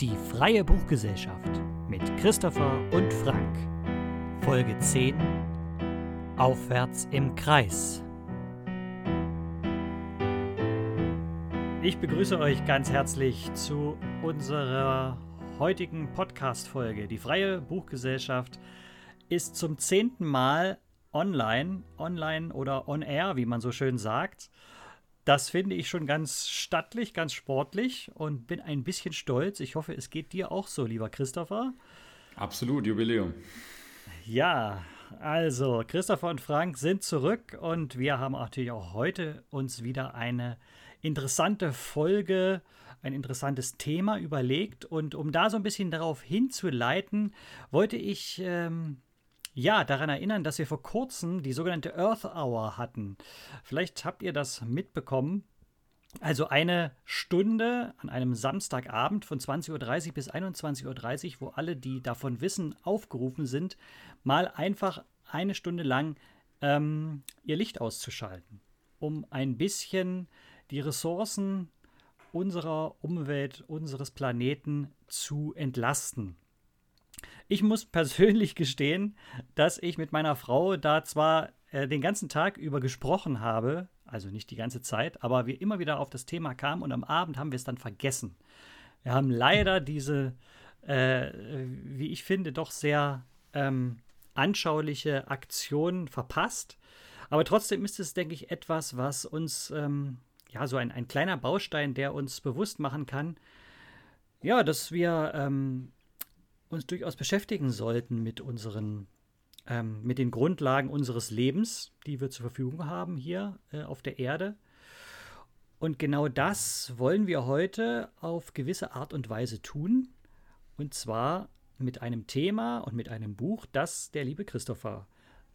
Die Freie Buchgesellschaft mit Christopher und Frank. Folge 10 Aufwärts im Kreis. Ich begrüße euch ganz herzlich zu unserer heutigen Podcast-Folge. Die Freie Buchgesellschaft ist zum zehnten Mal online, online oder on air, wie man so schön sagt. Das finde ich schon ganz stattlich, ganz sportlich und bin ein bisschen stolz. Ich hoffe, es geht dir auch so, lieber Christopher. Absolut, Jubiläum. Ja, also Christopher und Frank sind zurück und wir haben natürlich auch heute uns wieder eine interessante Folge, ein interessantes Thema überlegt. Und um da so ein bisschen darauf hinzuleiten, wollte ich ähm, ja, daran erinnern, dass wir vor kurzem die sogenannte Earth Hour hatten. Vielleicht habt ihr das mitbekommen. Also eine Stunde an einem Samstagabend von 20.30 Uhr bis 21.30 Uhr, wo alle, die davon wissen, aufgerufen sind, mal einfach eine Stunde lang ähm, ihr Licht auszuschalten, um ein bisschen die Ressourcen unserer Umwelt, unseres Planeten zu entlasten. Ich muss persönlich gestehen, dass ich mit meiner Frau da zwar äh, den ganzen Tag über gesprochen habe, also nicht die ganze Zeit, aber wir immer wieder auf das Thema kamen und am Abend haben wir es dann vergessen. Wir haben leider diese, äh, wie ich finde, doch sehr ähm, anschauliche Aktion verpasst. Aber trotzdem ist es, denke ich, etwas, was uns, ähm, ja, so ein, ein kleiner Baustein, der uns bewusst machen kann, ja, dass wir ähm, uns durchaus beschäftigen sollten mit unseren, ähm, mit den Grundlagen unseres Lebens, die wir zur Verfügung haben hier äh, auf der Erde. Und genau das wollen wir heute auf gewisse Art und Weise tun. Und zwar mit einem Thema und mit einem Buch, das der liebe Christopher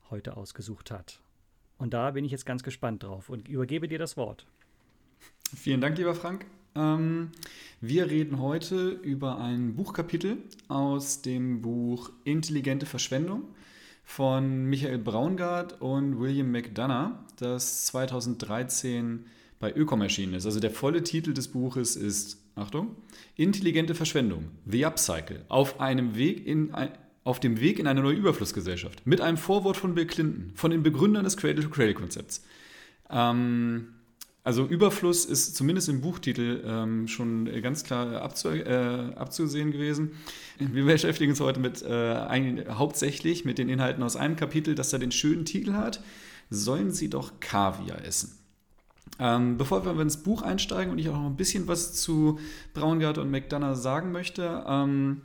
heute ausgesucht hat. Und da bin ich jetzt ganz gespannt drauf und übergebe dir das Wort. Vielen Dank, lieber Frank. Ähm, wir reden heute über ein Buchkapitel aus dem Buch Intelligente Verschwendung von Michael Braungart und William McDonough, das 2013 bei Ökom erschienen ist. Also der volle Titel des Buches ist, Achtung, Intelligente Verschwendung, The Upcycle, auf einem Weg in auf dem Weg in eine neue Überflussgesellschaft, mit einem Vorwort von Bill Clinton, von den Begründern des Cradle-to-Cradle-Konzepts. Ähm, also Überfluss ist zumindest im Buchtitel ähm, schon ganz klar abzu, äh, abzusehen gewesen. Wir beschäftigen uns heute mit äh, hauptsächlich mit den Inhalten aus einem Kapitel, das da den schönen Titel hat. Sollen Sie doch Kaviar essen? Ähm, bevor wir ins Buch einsteigen und ich auch noch ein bisschen was zu Braungart und McDonough sagen möchte, ähm,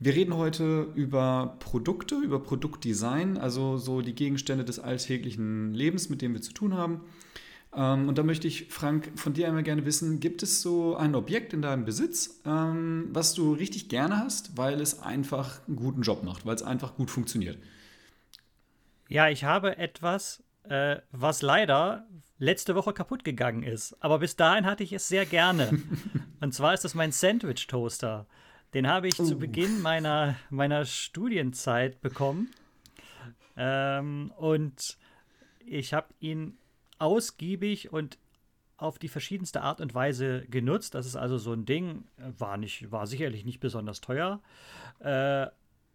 wir reden heute über Produkte, über Produktdesign, also so die Gegenstände des alltäglichen Lebens, mit denen wir zu tun haben. Ähm, und da möchte ich, Frank, von dir einmal gerne wissen, gibt es so ein Objekt in deinem Besitz, ähm, was du richtig gerne hast, weil es einfach einen guten Job macht, weil es einfach gut funktioniert? Ja, ich habe etwas, äh, was leider letzte Woche kaputt gegangen ist. Aber bis dahin hatte ich es sehr gerne. und zwar ist das mein Sandwich-Toaster. Den habe ich uh. zu Beginn meiner, meiner Studienzeit bekommen. Ähm, und ich habe ihn ausgiebig und auf die verschiedenste Art und Weise genutzt. Das ist also so ein Ding, war, nicht, war sicherlich nicht besonders teuer, äh,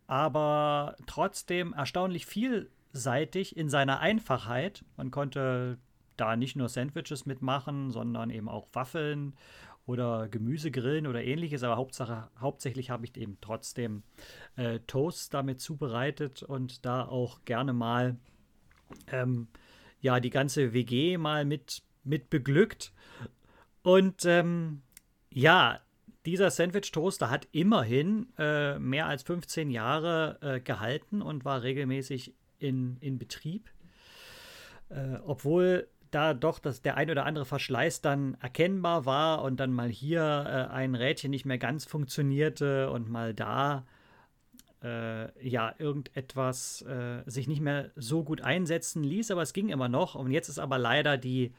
aber trotzdem erstaunlich vielseitig in seiner Einfachheit. Man konnte da nicht nur Sandwiches mitmachen, sondern eben auch Waffeln oder Gemüse grillen oder ähnliches. Aber Hauptsache, hauptsächlich habe ich eben trotzdem äh, Toast damit zubereitet und da auch gerne mal ähm, ja die ganze WG mal mit, mit beglückt. Und ähm, ja, dieser Sandwich-Toaster hat immerhin äh, mehr als 15 Jahre äh, gehalten und war regelmäßig in, in Betrieb. Äh, obwohl da doch das, der ein oder andere Verschleiß dann erkennbar war und dann mal hier äh, ein Rädchen nicht mehr ganz funktionierte und mal da äh, ja, irgendetwas äh, sich nicht mehr so gut einsetzen ließ, aber es ging immer noch. Und jetzt ist aber leider die,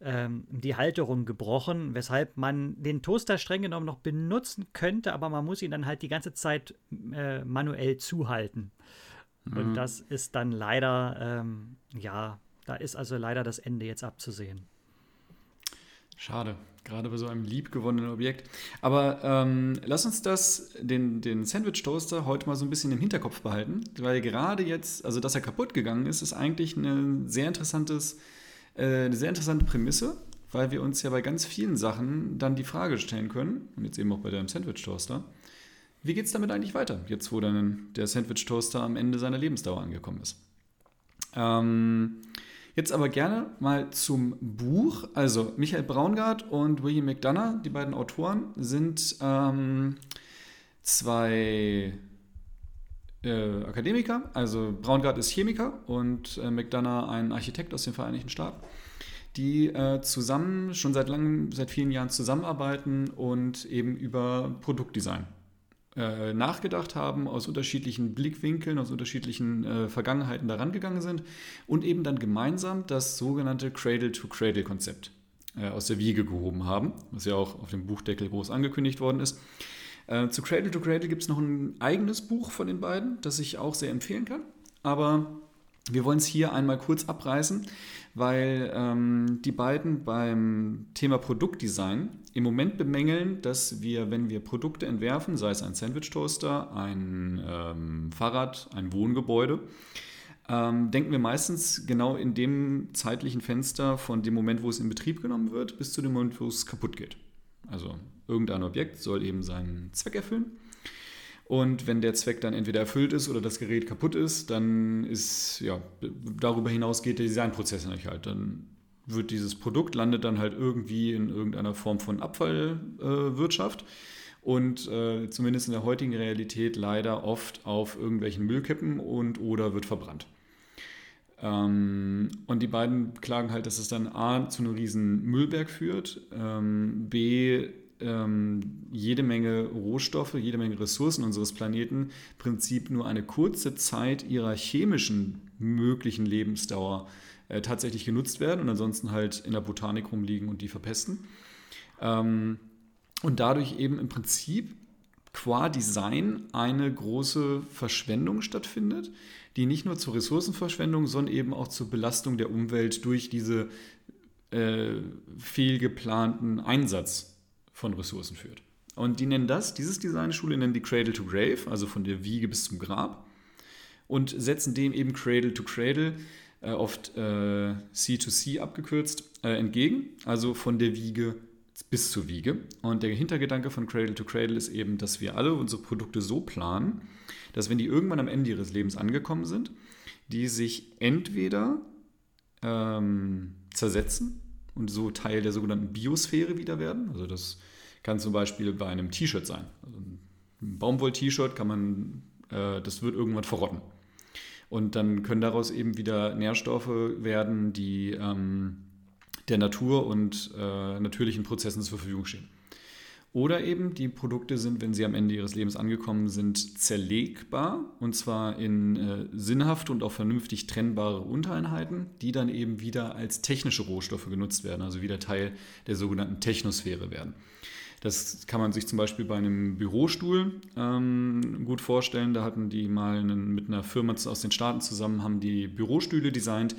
ähm, die Halterung gebrochen, weshalb man den Toaster streng genommen noch benutzen könnte, aber man muss ihn dann halt die ganze Zeit äh, manuell zuhalten. Mhm. Und das ist dann leider, ähm, ja, da ist also leider das Ende jetzt abzusehen. Schade, gerade bei so einem liebgewonnenen Objekt. Aber ähm, lass uns das, den, den Sandwich-Toaster heute mal so ein bisschen im Hinterkopf behalten, weil gerade jetzt, also dass er kaputt gegangen ist, ist eigentlich eine sehr, interessantes, äh, eine sehr interessante Prämisse, weil wir uns ja bei ganz vielen Sachen dann die Frage stellen können, und jetzt eben auch bei deinem Sandwich-Toaster, wie geht es damit eigentlich weiter, jetzt wo dann der Sandwich-Toaster am Ende seiner Lebensdauer angekommen ist? Ähm, Jetzt aber gerne mal zum Buch. Also Michael Braungart und William McDonough, die beiden Autoren, sind ähm, zwei äh, Akademiker. Also Braungart ist Chemiker und äh, McDonough ein Architekt aus den Vereinigten Staaten, die äh, zusammen schon seit langem, seit vielen Jahren zusammenarbeiten und eben über Produktdesign äh, nachgedacht haben, aus unterschiedlichen Blickwinkeln, aus unterschiedlichen äh, Vergangenheiten daran gegangen sind und eben dann gemeinsam das sogenannte Cradle-to-Cradle-Konzept äh, aus der Wiege gehoben haben, was ja auch auf dem Buchdeckel groß angekündigt worden ist. Äh, zu Cradle to Cradle gibt es noch ein eigenes Buch von den beiden, das ich auch sehr empfehlen kann. Aber wir wollen es hier einmal kurz abreißen, weil ähm, die beiden beim Thema Produktdesign im Moment bemängeln, dass wir, wenn wir Produkte entwerfen, sei es ein Sandwich-Toaster, ein ähm, Fahrrad, ein Wohngebäude, ähm, denken wir meistens genau in dem zeitlichen Fenster von dem Moment, wo es in Betrieb genommen wird, bis zu dem Moment, wo es kaputt geht. Also irgendein Objekt soll eben seinen Zweck erfüllen. Und wenn der Zweck dann entweder erfüllt ist oder das Gerät kaputt ist, dann ist, ja, darüber hinaus geht der Designprozess nicht halt. Dann wird dieses Produkt, landet dann halt irgendwie in irgendeiner Form von Abfallwirtschaft. Äh, und äh, zumindest in der heutigen Realität leider oft auf irgendwelchen Müllkippen und oder wird verbrannt. Ähm, und die beiden klagen halt, dass es dann A zu einem riesen Müllberg führt, ähm, B ähm, jede Menge Rohstoffe, jede Menge Ressourcen unseres Planeten im Prinzip nur eine kurze Zeit ihrer chemischen möglichen Lebensdauer äh, tatsächlich genutzt werden und ansonsten halt in der Botanik rumliegen und die verpesten. Ähm, und dadurch eben im Prinzip qua Design eine große Verschwendung stattfindet, die nicht nur zur Ressourcenverschwendung, sondern eben auch zur Belastung der Umwelt durch diese äh, fehlgeplanten Einsatz von Ressourcen führt. Und die nennen das, dieses Designschule nennen die Cradle to Grave, also von der Wiege bis zum Grab, und setzen dem eben Cradle to Cradle, äh, oft äh, C2C abgekürzt, äh, entgegen, also von der Wiege bis zur Wiege. Und der Hintergedanke von Cradle to Cradle ist eben, dass wir alle unsere Produkte so planen, dass wenn die irgendwann am Ende ihres Lebens angekommen sind, die sich entweder ähm, zersetzen und so Teil der sogenannten Biosphäre wieder werden. Also das kann zum Beispiel bei einem T-Shirt sein. Also ein Baumwoll-T-Shirt kann man, äh, das wird irgendwann verrotten. Und dann können daraus eben wieder Nährstoffe werden, die ähm, der Natur und äh, natürlichen Prozessen zur Verfügung stehen. Oder eben die Produkte sind, wenn sie am Ende ihres Lebens angekommen sind, zerlegbar und zwar in äh, sinnhafte und auch vernünftig trennbare Untereinheiten, die dann eben wieder als technische Rohstoffe genutzt werden, also wieder Teil der sogenannten Technosphäre werden. Das kann man sich zum Beispiel bei einem Bürostuhl ähm, gut vorstellen. Da hatten die mal einen, mit einer Firma aus den Staaten zusammen, haben die Bürostühle designt,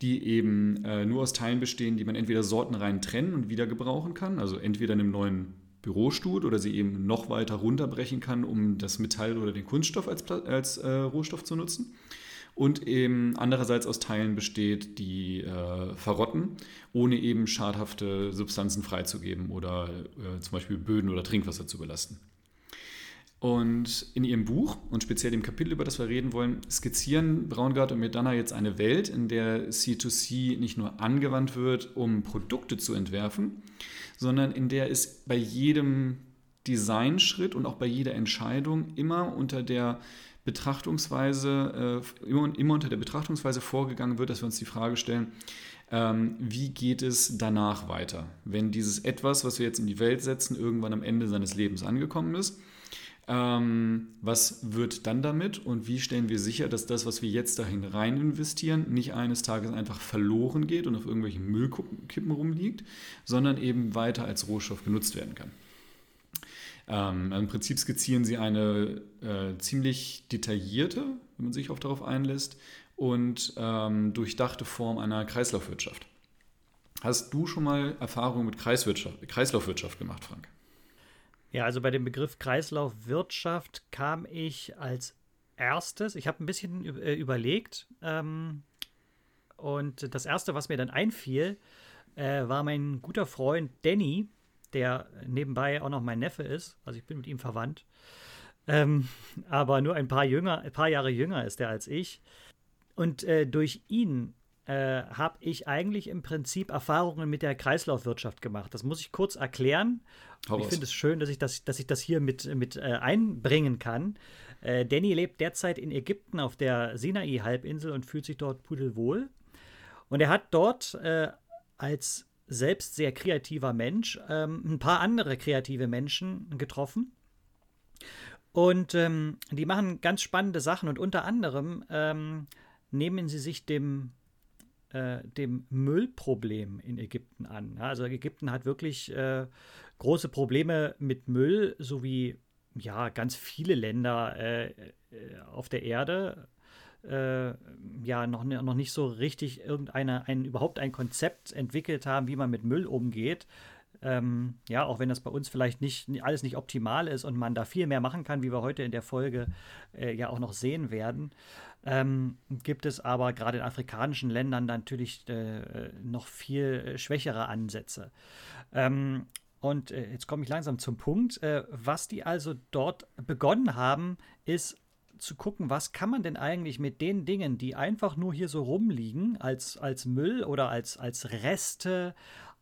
die eben äh, nur aus Teilen bestehen, die man entweder sortenrein trennen und wieder gebrauchen kann, also entweder in einem neuen Bürostuhl oder sie eben noch weiter runterbrechen kann, um das Metall oder den Kunststoff als, als äh, Rohstoff zu nutzen und eben andererseits aus Teilen besteht, die äh, verrotten, ohne eben schadhafte Substanzen freizugeben oder äh, zum Beispiel Böden oder Trinkwasser zu belasten. Und in ihrem Buch und speziell dem Kapitel, über das wir reden wollen, skizzieren Braungart und Medana jetzt eine Welt, in der C2C nicht nur angewandt wird, um Produkte zu entwerfen, sondern in der es bei jedem Designschritt und auch bei jeder Entscheidung immer unter der Betrachtungsweise, äh, immer, immer, unter der Betrachtungsweise vorgegangen wird, dass wir uns die Frage stellen, ähm, wie geht es danach weiter, wenn dieses etwas, was wir jetzt in die Welt setzen, irgendwann am Ende seines Lebens angekommen ist. Ähm, was wird dann damit und wie stellen wir sicher, dass das, was wir jetzt dahin rein investieren, nicht eines Tages einfach verloren geht und auf irgendwelchen Müllkippen rumliegt, sondern eben weiter als Rohstoff genutzt werden kann? Ähm, Im Prinzip skizzieren sie eine äh, ziemlich detaillierte, wenn man sich auch darauf einlässt, und ähm, durchdachte Form einer Kreislaufwirtschaft. Hast du schon mal Erfahrungen mit Kreislaufwirtschaft gemacht, Frank? Ja, also bei dem Begriff Kreislaufwirtschaft kam ich als erstes, ich habe ein bisschen äh, überlegt ähm, und das erste, was mir dann einfiel, äh, war mein guter Freund Danny, der nebenbei auch noch mein Neffe ist, also ich bin mit ihm verwandt, ähm, aber nur ein paar, jünger, ein paar Jahre jünger ist er als ich. Und äh, durch ihn äh, habe ich eigentlich im Prinzip Erfahrungen mit der Kreislaufwirtschaft gemacht. Das muss ich kurz erklären. ich finde es schön, dass ich das, dass ich das hier mit, mit äh, einbringen kann. Äh, Danny lebt derzeit in Ägypten auf der Sinai-Halbinsel und fühlt sich dort pudelwohl. Und er hat dort äh, als selbst sehr kreativer Mensch ähm, ein paar andere kreative Menschen getroffen. Und ähm, die machen ganz spannende Sachen und unter anderem ähm, nehmen sie sich dem äh, dem Müllproblem in Ägypten an. Also Ägypten hat wirklich äh, große Probleme mit Müll, so wie ja ganz viele Länder äh, äh auf der Erde. Äh, ja, noch, noch nicht so richtig irgendeine, ein, überhaupt ein Konzept entwickelt haben, wie man mit Müll umgeht. Ähm, ja, auch wenn das bei uns vielleicht nicht alles nicht optimal ist und man da viel mehr machen kann, wie wir heute in der Folge äh, ja auch noch sehen werden ähm, gibt es aber gerade in afrikanischen Ländern natürlich äh, noch viel äh, schwächere Ansätze. Ähm, und äh, jetzt komme ich langsam zum Punkt. Äh, was die also dort begonnen haben, ist zu gucken, was kann man denn eigentlich mit den Dingen, die einfach nur hier so rumliegen, als, als Müll oder als, als Reste,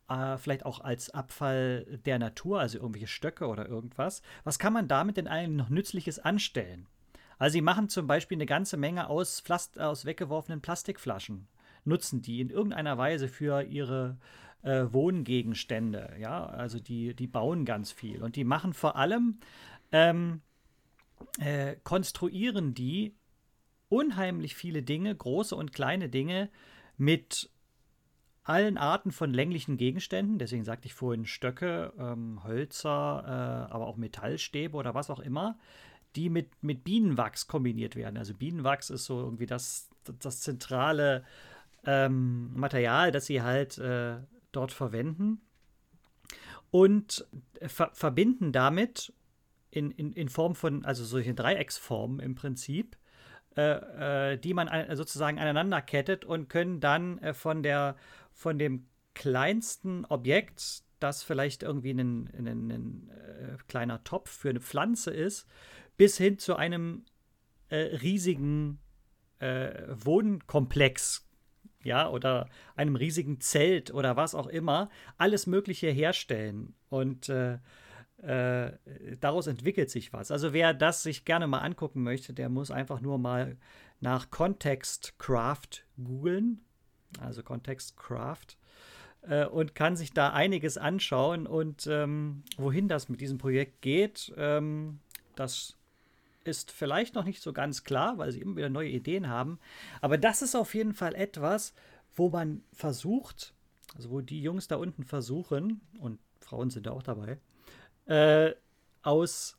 äh, vielleicht auch als Abfall der Natur, also irgendwelche Stöcke oder irgendwas, was kann man damit denn eigentlich noch Nützliches anstellen? Also sie machen zum Beispiel eine ganze Menge aus, Plast aus weggeworfenen Plastikflaschen, nutzen die in irgendeiner Weise für ihre äh, Wohngegenstände. Ja, also die, die bauen ganz viel und die machen vor allem, ähm, äh, konstruieren die unheimlich viele Dinge, große und kleine Dinge mit allen Arten von länglichen Gegenständen, deswegen sagte ich vorhin Stöcke, ähm, Hölzer, äh, aber auch Metallstäbe oder was auch immer, die mit, mit Bienenwachs kombiniert werden. Also Bienenwachs ist so irgendwie das, das zentrale ähm, Material, das sie halt äh, dort verwenden und ver verbinden damit in, in, in Form von, also solche Dreiecksformen im Prinzip, äh, äh, die man sozusagen aneinander kettet und können dann äh, von der von dem kleinsten Objekt, das vielleicht irgendwie ein, ein, ein äh, kleiner Topf für eine Pflanze ist, bis hin zu einem äh, riesigen äh, Wohnkomplex, ja, oder einem riesigen Zelt oder was auch immer, alles Mögliche herstellen. Und äh, äh, daraus entwickelt sich was. Also wer das sich gerne mal angucken möchte, der muss einfach nur mal nach Context Craft googeln. Also Context Craft äh, und kann sich da einiges anschauen und ähm, wohin das mit diesem Projekt geht, ähm, das ist vielleicht noch nicht so ganz klar, weil sie immer wieder neue Ideen haben. Aber das ist auf jeden Fall etwas, wo man versucht, also wo die Jungs da unten versuchen, und Frauen sind da auch dabei, äh, aus,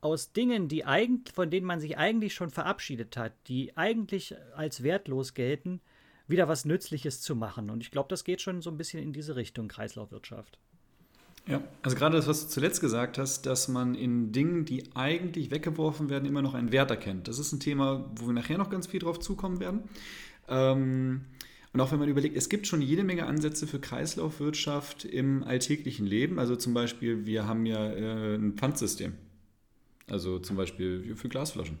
aus Dingen, die eigentlich, von denen man sich eigentlich schon verabschiedet hat, die eigentlich als wertlos gelten, wieder was Nützliches zu machen. Und ich glaube, das geht schon so ein bisschen in diese Richtung Kreislaufwirtschaft. Ja, also gerade das, was du zuletzt gesagt hast, dass man in Dingen, die eigentlich weggeworfen werden, immer noch einen Wert erkennt. Das ist ein Thema, wo wir nachher noch ganz viel drauf zukommen werden. Ähm, und auch wenn man überlegt, es gibt schon jede Menge Ansätze für Kreislaufwirtschaft im alltäglichen Leben. Also zum Beispiel, wir haben ja äh, ein Pfandsystem. Also zum Beispiel für Glasflaschen.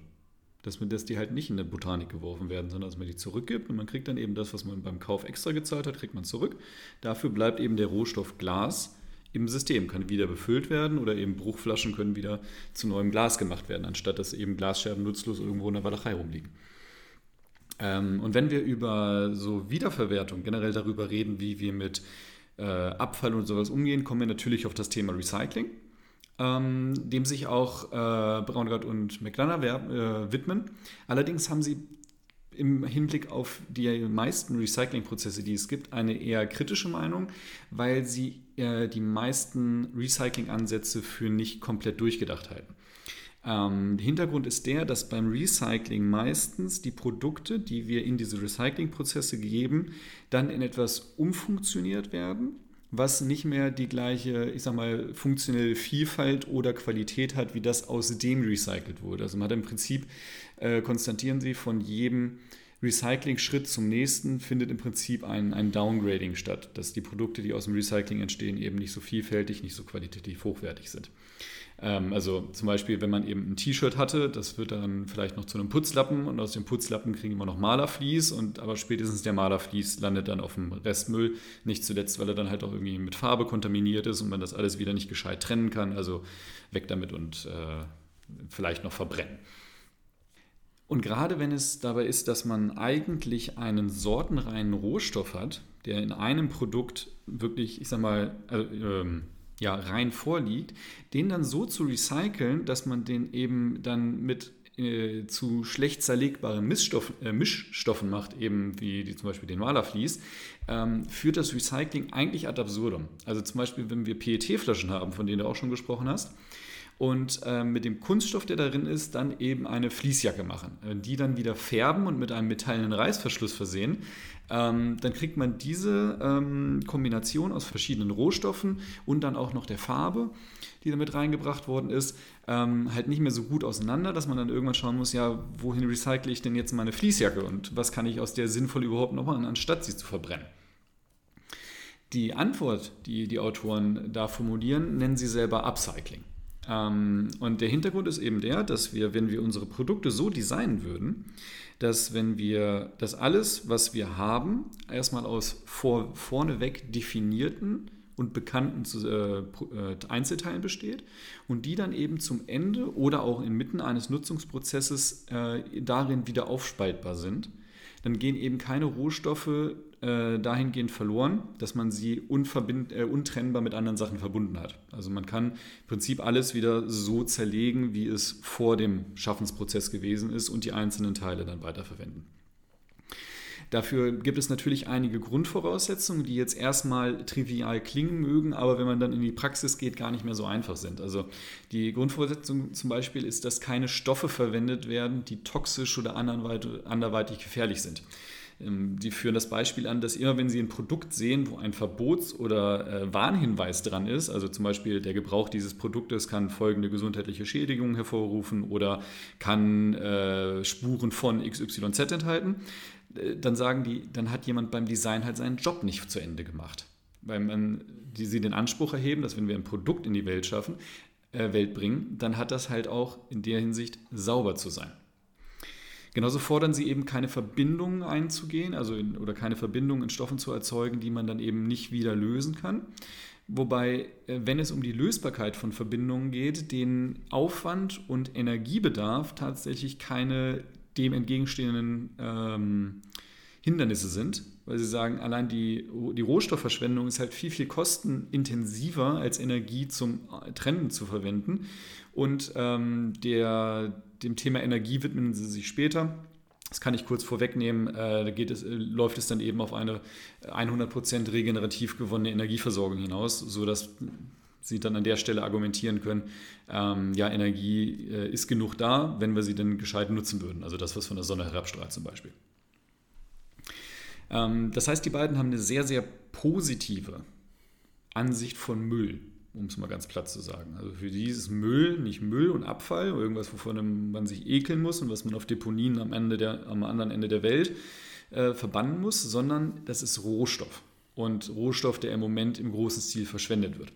Dass, man, dass die halt nicht in der Botanik geworfen werden, sondern dass man die zurückgibt und man kriegt dann eben das, was man beim Kauf extra gezahlt hat, kriegt man zurück. Dafür bleibt eben der Rohstoff Glas im System, kann wieder befüllt werden oder eben Bruchflaschen können wieder zu neuem Glas gemacht werden, anstatt dass eben Glasscherben nutzlos irgendwo in der Walachei rumliegen. Ähm, und wenn wir über so Wiederverwertung generell darüber reden, wie wir mit äh, Abfall und sowas umgehen, kommen wir natürlich auf das Thema Recycling, ähm, dem sich auch äh, Braungart und McDonough äh, widmen. Allerdings haben sie im Hinblick auf die meisten Recyclingprozesse, die es gibt, eine eher kritische Meinung, weil sie äh, die meisten Recycling-Ansätze für nicht komplett durchgedacht halten. Ähm, der Hintergrund ist der, dass beim Recycling meistens die Produkte, die wir in diese Recyclingprozesse geben, dann in etwas umfunktioniert werden, was nicht mehr die gleiche, ich sag mal, funktionelle Vielfalt oder Qualität hat, wie das aus dem recycelt wurde. Also man hat im Prinzip, äh, konstatieren Sie, von jedem Recycling-Schritt zum nächsten findet im Prinzip ein, ein Downgrading statt, dass die Produkte, die aus dem Recycling entstehen, eben nicht so vielfältig, nicht so qualitativ hochwertig sind. Ähm, also zum Beispiel, wenn man eben ein T-Shirt hatte, das wird dann vielleicht noch zu einem Putzlappen und aus dem Putzlappen kriegen wir noch Malerflies und aber spätestens der Malerflies landet dann auf dem Restmüll, nicht zuletzt, weil er dann halt auch irgendwie mit Farbe kontaminiert ist und man das alles wieder nicht gescheit trennen kann. Also weg damit und äh, vielleicht noch verbrennen. Und gerade wenn es dabei ist, dass man eigentlich einen sortenreinen Rohstoff hat, der in einem Produkt wirklich, ich sag mal, äh, ähm, ja, rein vorliegt, den dann so zu recyceln, dass man den eben dann mit äh, zu schlecht zerlegbaren Missstoff, äh, Mischstoffen macht, eben wie die, zum Beispiel den Malerflies, ähm, führt das Recycling eigentlich ad absurdum. Also zum Beispiel, wenn wir PET-Flaschen haben, von denen du auch schon gesprochen hast, und äh, mit dem Kunststoff, der darin ist, dann eben eine Fließjacke machen, die dann wieder färben und mit einem metallenen Reißverschluss versehen. Ähm, dann kriegt man diese ähm, Kombination aus verschiedenen Rohstoffen und dann auch noch der Farbe, die damit reingebracht worden ist, ähm, halt nicht mehr so gut auseinander, dass man dann irgendwann schauen muss, ja, wohin recycle ich denn jetzt meine Fließjacke und was kann ich aus der sinnvoll überhaupt noch machen, anstatt sie zu verbrennen. Die Antwort, die die Autoren da formulieren, nennen sie selber Upcycling. Ähm, und der Hintergrund ist eben der, dass wir, wenn wir unsere Produkte so designen würden, dass wenn wir das alles, was wir haben, erstmal aus vor, vorneweg definierten und bekannten äh, äh, Einzelteilen besteht und die dann eben zum Ende oder auch inmitten eines Nutzungsprozesses äh, darin wieder aufspaltbar sind, dann gehen eben keine Rohstoffe äh, dahingehend verloren, dass man sie äh, untrennbar mit anderen Sachen verbunden hat. Also man kann im Prinzip alles wieder so zerlegen, wie es vor dem Schaffensprozess gewesen ist und die einzelnen Teile dann weiterverwenden. Dafür gibt es natürlich einige Grundvoraussetzungen, die jetzt erstmal trivial klingen mögen, aber wenn man dann in die Praxis geht, gar nicht mehr so einfach sind. Also die Grundvoraussetzung zum Beispiel ist, dass keine Stoffe verwendet werden, die toxisch oder anderweitig gefährlich sind. Ähm, die führen das Beispiel an, dass immer wenn Sie ein Produkt sehen, wo ein Verbots- oder äh, Warnhinweis dran ist, also zum Beispiel der Gebrauch dieses Produktes kann folgende gesundheitliche Schädigungen hervorrufen oder kann äh, Spuren von XYZ enthalten, äh, dann sagen die, dann hat jemand beim Design halt seinen Job nicht zu Ende gemacht. Weil man, die sie den Anspruch erheben, dass wenn wir ein Produkt in die Welt schaffen, Welt bringen, dann hat das halt auch in der Hinsicht sauber zu sein. Genauso fordern sie eben keine Verbindungen einzugehen, also in, oder keine Verbindungen in Stoffen zu erzeugen, die man dann eben nicht wieder lösen kann. Wobei, äh, wenn es um die Lösbarkeit von Verbindungen geht, den Aufwand und Energiebedarf tatsächlich keine dem entgegenstehenden ähm, Hindernisse sind, weil sie sagen, allein die, die Rohstoffverschwendung ist halt viel, viel kostenintensiver als Energie zum Trennen zu verwenden. Und ähm, der, dem Thema Energie widmen sie sich später. Das kann ich kurz vorwegnehmen. Äh, da geht es, äh, läuft es dann eben auf eine 100% regenerativ gewonnene Energieversorgung hinaus, sodass sie dann an der Stelle argumentieren können, ähm, ja, Energie äh, ist genug da, wenn wir sie denn gescheit nutzen würden. Also das, was von der Sonne herabstrahlt zum Beispiel. Ähm, das heißt, die beiden haben eine sehr, sehr positive Ansicht von Müll um es mal ganz platt zu sagen. Also für die ist Müll nicht Müll und Abfall, irgendwas, wovon man sich ekeln muss und was man auf Deponien am, Ende der, am anderen Ende der Welt äh, verbannen muss, sondern das ist Rohstoff. Und Rohstoff, der im Moment im großen Stil verschwendet wird.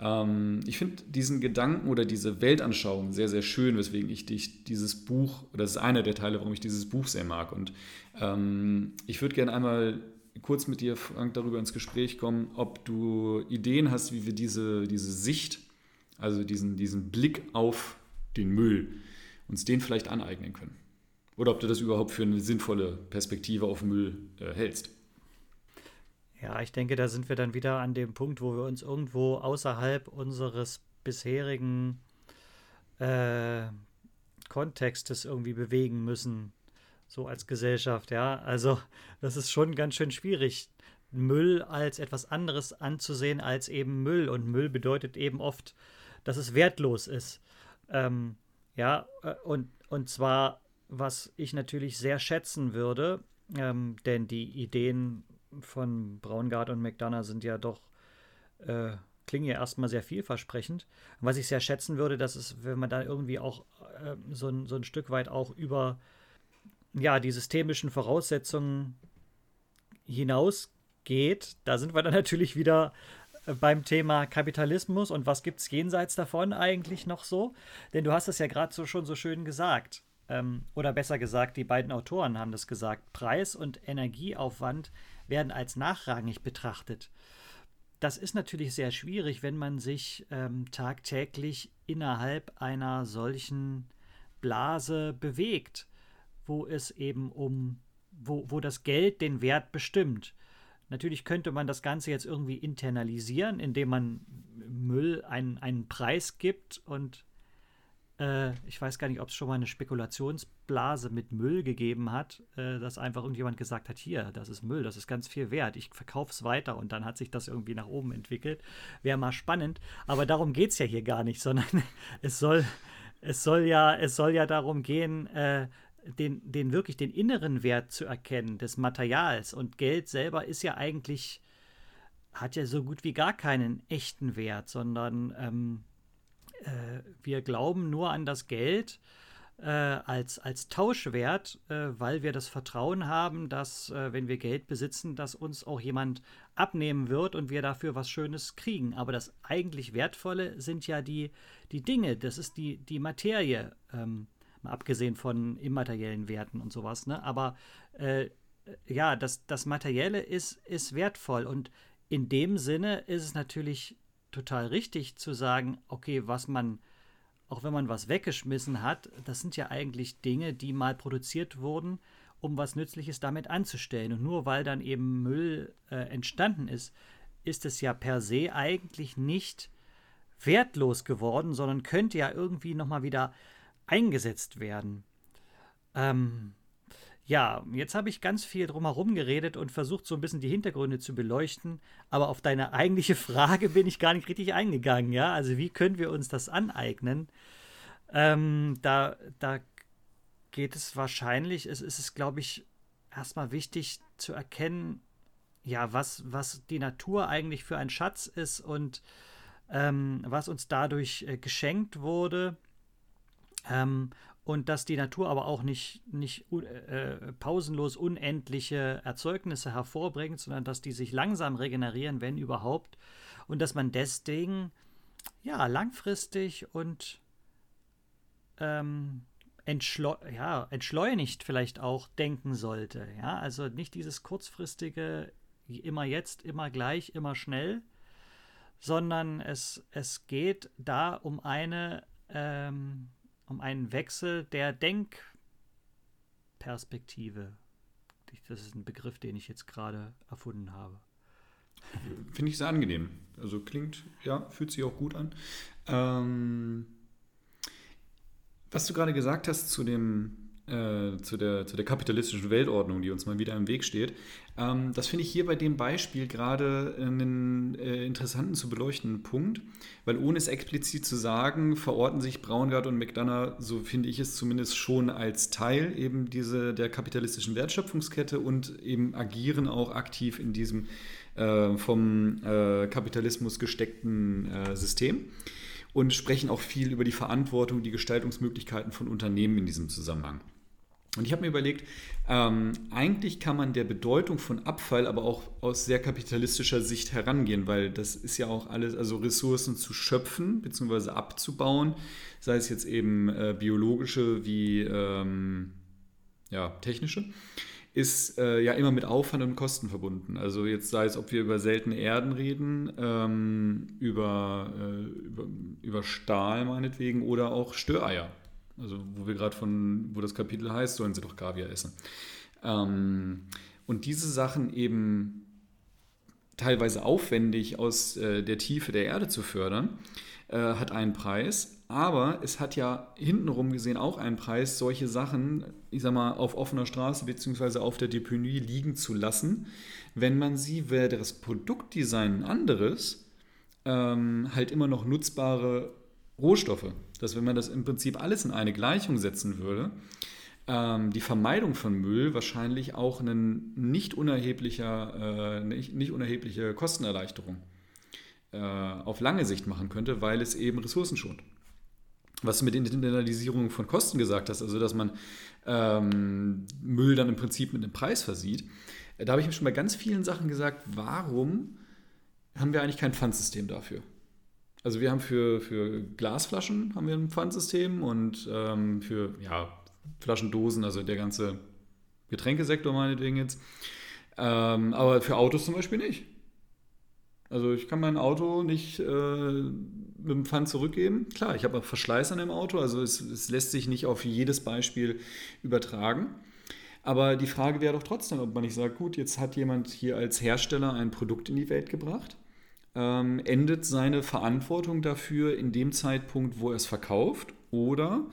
Ähm, ich finde diesen Gedanken oder diese Weltanschauung sehr, sehr schön, weswegen ich dich dieses Buch, oder das ist einer der Teile, warum ich dieses Buch sehr mag. Und ähm, ich würde gerne einmal kurz mit dir, Frank, darüber ins Gespräch kommen, ob du Ideen hast, wie wir diese, diese Sicht, also diesen, diesen Blick auf den Müll, uns den vielleicht aneignen können. Oder ob du das überhaupt für eine sinnvolle Perspektive auf Müll äh, hältst. Ja, ich denke, da sind wir dann wieder an dem Punkt, wo wir uns irgendwo außerhalb unseres bisherigen äh, Kontextes irgendwie bewegen müssen so als Gesellschaft, ja. Also das ist schon ganz schön schwierig, Müll als etwas anderes anzusehen als eben Müll. Und Müll bedeutet eben oft, dass es wertlos ist. Ähm, ja, äh, und, und zwar, was ich natürlich sehr schätzen würde, ähm, denn die Ideen von Braungart und McDonough sind ja doch, äh, klingen ja erstmal sehr vielversprechend. Was ich sehr schätzen würde, dass es, wenn man da irgendwie auch äh, so, ein, so ein Stück weit auch über ja, die systemischen Voraussetzungen hinausgeht, da sind wir dann natürlich wieder äh, beim Thema Kapitalismus und was gibt es jenseits davon eigentlich noch so? Denn du hast es ja gerade so schon so schön gesagt. Ähm, oder besser gesagt, die beiden Autoren haben das gesagt. Preis und Energieaufwand werden als nachrangig betrachtet. Das ist natürlich sehr schwierig, wenn man sich ähm, tagtäglich innerhalb einer solchen Blase bewegt, wo es eben um, wo, wo das Geld den Wert bestimmt. Natürlich könnte man das Ganze jetzt irgendwie internalisieren, indem man Müll einen, einen Preis gibt und äh, ich weiß gar nicht, ob es schon mal eine Spekulationsblase mit Müll gegeben hat, äh, dass einfach irgendjemand gesagt hat, hier, das ist Müll, das ist ganz viel wert, ich verkaufe es weiter und dann hat sich das irgendwie nach oben entwickelt. Wäre mal spannend, aber darum geht es ja hier gar nicht, sondern es soll, es soll ja, es soll ja darum gehen, äh, den, den wirklich den inneren Wert zu erkennen des Materials. Und Geld selber ist ja eigentlich, hat ja so gut wie gar keinen echten Wert, sondern ähm, äh, wir glauben nur an das Geld äh, als, als Tauschwert, äh, weil wir das Vertrauen haben, dass, äh, wenn wir Geld besitzen, dass uns auch jemand abnehmen wird und wir dafür was Schönes kriegen. Aber das eigentlich Wertvolle sind ja die, die Dinge, das ist die, die Materie. Ähm, mal abgesehen von immateriellen Werten und sowas, ne? Aber äh, ja, das, das Materielle ist, ist wertvoll und in dem Sinne ist es natürlich total richtig zu sagen, okay, was man, auch wenn man was weggeschmissen hat, das sind ja eigentlich Dinge, die mal produziert wurden, um was Nützliches damit anzustellen. Und nur weil dann eben Müll äh, entstanden ist, ist es ja per se eigentlich nicht wertlos geworden, sondern könnte ja irgendwie nochmal wieder eingesetzt werden. Ähm, ja, jetzt habe ich ganz viel drumherum geredet und versucht, so ein bisschen die Hintergründe zu beleuchten. Aber auf deine eigentliche Frage bin ich gar nicht richtig eingegangen. Ja, also wie können wir uns das aneignen? Ähm, da, da geht es wahrscheinlich, es ist, glaube ich, erstmal wichtig zu erkennen, ja, was, was die Natur eigentlich für ein Schatz ist und ähm, was uns dadurch äh, geschenkt wurde ähm, und dass die Natur aber auch nicht, nicht äh, pausenlos unendliche Erzeugnisse hervorbringt, sondern dass die sich langsam regenerieren, wenn überhaupt. Und dass man deswegen ja langfristig und ähm, entschleu ja, entschleunigt vielleicht auch denken sollte. Ja, also nicht dieses kurzfristige immer jetzt, immer gleich, immer schnell, sondern es, es geht da um eine ähm, um einen Wechsel der Denkperspektive. Das ist ein Begriff, den ich jetzt gerade erfunden habe. Finde ich sehr angenehm. Also klingt, ja, fühlt sich auch gut an. Ähm, was du gerade gesagt hast zu dem äh, zu, der, zu der kapitalistischen Weltordnung, die uns mal wieder im Weg steht. Ähm, das finde ich hier bei dem Beispiel gerade einen äh, interessanten zu beleuchtenden Punkt, weil ohne es explizit zu sagen, verorten sich Braungart und McDonough, so finde ich es zumindest schon als Teil eben diese, der kapitalistischen Wertschöpfungskette und eben agieren auch aktiv in diesem äh, vom äh, Kapitalismus gesteckten äh, System und sprechen auch viel über die Verantwortung, die Gestaltungsmöglichkeiten von Unternehmen in diesem Zusammenhang. Und ich habe mir überlegt, ähm, eigentlich kann man der Bedeutung von Abfall aber auch aus sehr kapitalistischer Sicht herangehen, weil das ist ja auch alles, also Ressourcen zu schöpfen bzw. abzubauen, sei es jetzt eben äh, biologische wie ähm, ja, technische, ist äh, ja immer mit Aufwand und Kosten verbunden. Also jetzt sei es, ob wir über seltene Erden reden, ähm, über, äh, über, über Stahl meinetwegen oder auch Störeier. Also wo wir gerade von, wo das Kapitel heißt, sollen sie doch Kaviar essen. Ähm, und diese Sachen eben teilweise aufwendig aus äh, der Tiefe der Erde zu fördern, äh, hat einen Preis. Aber es hat ja hintenrum gesehen auch einen Preis, solche Sachen, ich sag mal, auf offener Straße bzw. auf der Deponie liegen zu lassen, wenn man sie, wäre das Produktdesign ein anderes, ähm, halt immer noch nutzbare Rohstoffe, dass wenn man das im Prinzip alles in eine Gleichung setzen würde, ähm, die Vermeidung von Müll wahrscheinlich auch eine nicht, unerheblicher, äh, nicht, unerhebliche Kostenerleichterung äh, auf lange Sicht machen könnte, weil es eben Ressourcen schont. Was du mit Internalisierung von Kosten gesagt hast, also dass man ähm, Müll dann im Prinzip mit einem Preis versieht, äh, da habe ich mir schon bei ganz vielen Sachen gesagt, warum haben wir eigentlich kein Pfandsystem dafür? Also wir haben für, für Glasflaschen haben wir ein Pfandsystem und ähm, für ja, Flaschendosen, also der ganze Getränkesektor meinetwegen jetzt. Ähm, aber für Autos zum Beispiel nicht. Also ich kann mein Auto nicht äh, mit dem Pfand zurückgeben. Klar, ich habe Verschleiß an dem Auto, also es, es lässt sich nicht auf jedes Beispiel übertragen. Aber die Frage wäre doch trotzdem, ob man nicht sagt, gut, jetzt hat jemand hier als Hersteller ein Produkt in die Welt gebracht, ähm, endet seine Verantwortung dafür in dem Zeitpunkt, wo er es verkauft, oder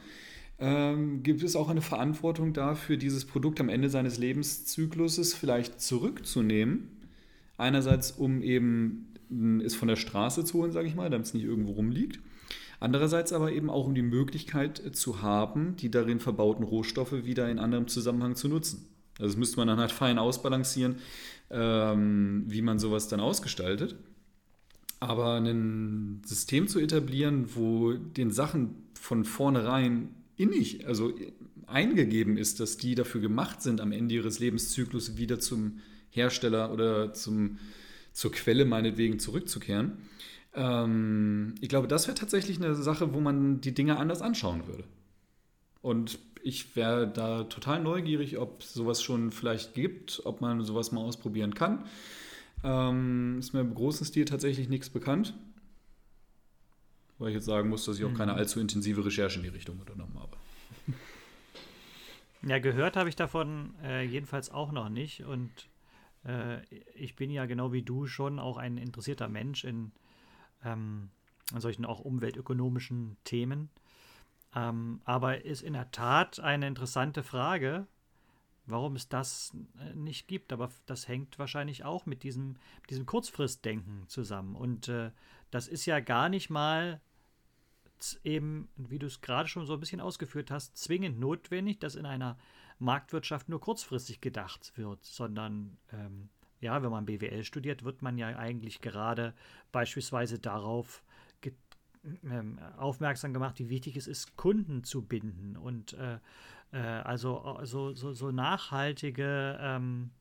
ähm, gibt es auch eine Verantwortung dafür, dieses Produkt am Ende seines Lebenszykluses vielleicht zurückzunehmen? Einerseits, um eben es von der Straße zu holen, sage ich mal, damit es nicht irgendwo rumliegt. Andererseits aber eben auch, um die Möglichkeit zu haben, die darin verbauten Rohstoffe wieder in anderem Zusammenhang zu nutzen. Also das müsste man dann halt fein ausbalancieren, ähm, wie man sowas dann ausgestaltet. Aber ein System zu etablieren, wo den Sachen von vornherein innig, also eingegeben ist, dass die dafür gemacht sind, am Ende ihres Lebenszyklus wieder zum Hersteller oder zum, zur Quelle meinetwegen zurückzukehren. Ähm, ich glaube, das wäre tatsächlich eine Sache, wo man die Dinge anders anschauen würde. Und ich wäre da total neugierig, ob sowas schon vielleicht gibt, ob man sowas mal ausprobieren kann. Ähm, ist mir im großen Stil tatsächlich nichts bekannt. Weil ich jetzt sagen muss, dass ich auch keine mhm. allzu intensive Recherche in die Richtung unternommen habe. Ja, gehört habe ich davon äh, jedenfalls auch noch nicht. Und äh, ich bin ja genau wie du schon auch ein interessierter Mensch in, ähm, in solchen auch umweltökonomischen Themen. Ähm, aber ist in der Tat eine interessante Frage, warum es das äh, nicht gibt. Aber das hängt wahrscheinlich auch mit diesem, diesem Kurzfristdenken zusammen. Und äh, das ist ja gar nicht mal eben, wie du es gerade schon so ein bisschen ausgeführt hast, zwingend notwendig, dass in einer Marktwirtschaft nur kurzfristig gedacht wird, sondern ähm, ja, wenn man BWL studiert, wird man ja eigentlich gerade beispielsweise darauf aufmerksam gemacht, wie wichtig es ist, Kunden zu binden und äh, äh, also so, so, so nachhaltige ähm,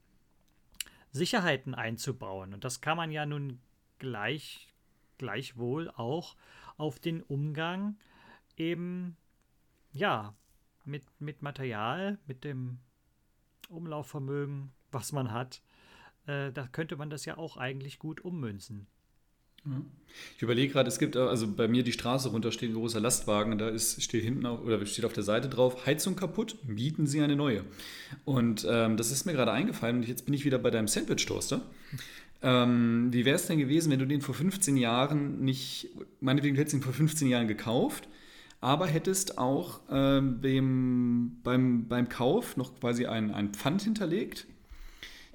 Sicherheiten einzubauen. Und das kann man ja nun gleich, gleichwohl auch auf den Umgang eben ja mit, mit Material, mit dem Umlaufvermögen, was man hat, äh, da könnte man das ja auch eigentlich gut ummünzen. Ich überlege gerade, es gibt also bei mir die Straße runter steht ein großer Lastwagen, da ist, steht hinten auf, oder steht auf der Seite drauf, Heizung kaputt, mieten Sie eine neue. Und ähm, das ist mir gerade eingefallen und jetzt bin ich wieder bei deinem Sandwich-Toaster. Ähm, wie wäre es denn gewesen, wenn du den vor 15 Jahren nicht, meinetwegen, du hättest ihn vor 15 Jahren gekauft, aber hättest auch ähm, dem, beim, beim Kauf noch quasi einen Pfand hinterlegt,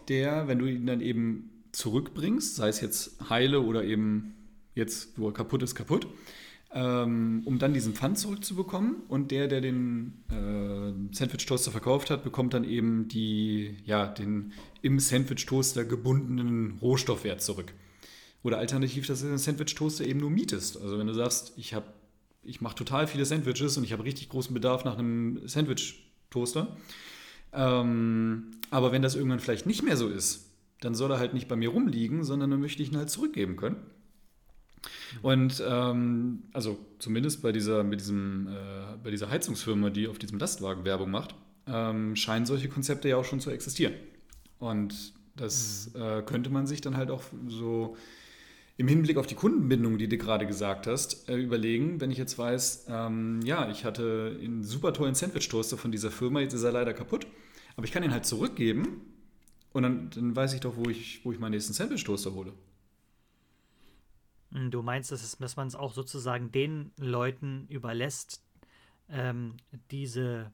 der, wenn du ihn dann eben zurückbringst, sei es jetzt heile oder eben jetzt, wo er kaputt ist, kaputt, ähm, um dann diesen Pfand zurückzubekommen. Und der, der den äh, Sandwich-Toaster verkauft hat, bekommt dann eben die, ja, den im Sandwich-Toaster gebundenen Rohstoffwert zurück. Oder alternativ, dass du den Sandwich-Toaster eben nur mietest. Also wenn du sagst, ich habe ich mache total viele Sandwiches und ich habe richtig großen Bedarf nach einem Sandwich-Toaster. Ähm, aber wenn das irgendwann vielleicht nicht mehr so ist, dann soll er halt nicht bei mir rumliegen, sondern dann möchte ich ihn halt zurückgeben können. Und ähm, also zumindest bei dieser, mit diesem, äh, bei dieser Heizungsfirma, die auf diesem Lastwagen Werbung macht, ähm, scheinen solche Konzepte ja auch schon zu existieren. Und das mhm. äh, könnte man sich dann halt auch so im Hinblick auf die Kundenbindung, die du gerade gesagt hast, äh, überlegen, wenn ich jetzt weiß, ähm, ja, ich hatte einen super tollen Sandwich-Toaster von dieser Firma, jetzt ist er leider kaputt, aber ich kann ihn halt zurückgeben und dann, dann weiß ich doch, wo ich, wo ich meinen nächsten Sandwich-Toaster hole. Hm, du meinst, dass, dass man es auch sozusagen den Leuten überlässt, ähm, diese,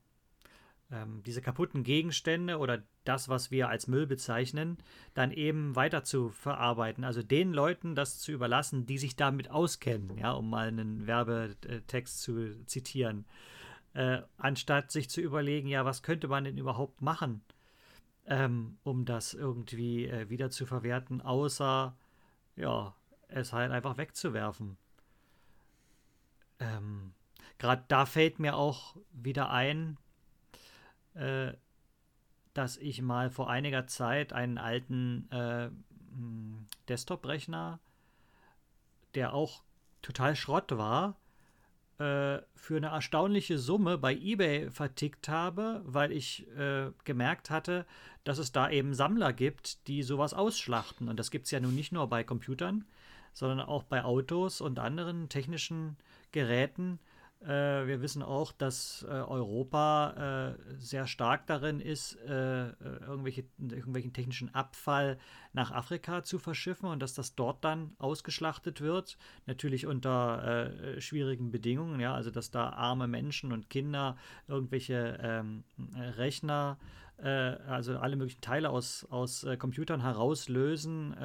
ähm, diese kaputten Gegenstände oder das, was wir als Müll bezeichnen, dann eben weiter zu verarbeiten. Also den Leuten das zu überlassen, die sich damit auskennen, ja, um mal einen Werbetext zu zitieren. Äh, anstatt sich zu überlegen, ja, was könnte man denn überhaupt machen, ähm, um das irgendwie äh, wieder zu verwerten, außer ja, es halt einfach wegzuwerfen. Ähm, Gerade da fällt mir auch wieder ein, äh, dass ich mal vor einiger Zeit einen alten äh, Desktop-Rechner, der auch total Schrott war, äh, für eine erstaunliche Summe bei eBay vertickt habe, weil ich äh, gemerkt hatte, dass es da eben Sammler gibt, die sowas ausschlachten. Und das gibt es ja nun nicht nur bei Computern, sondern auch bei Autos und anderen technischen Geräten äh, wir wissen auch, dass äh, Europa äh, sehr stark darin ist, äh, äh, irgendwelche, irgendwelchen technischen Abfall nach Afrika zu verschiffen und dass das dort dann ausgeschlachtet wird. Natürlich unter äh, schwierigen Bedingungen, ja, also dass da arme Menschen und Kinder irgendwelche ähm, Rechner also alle möglichen Teile aus, aus Computern herauslösen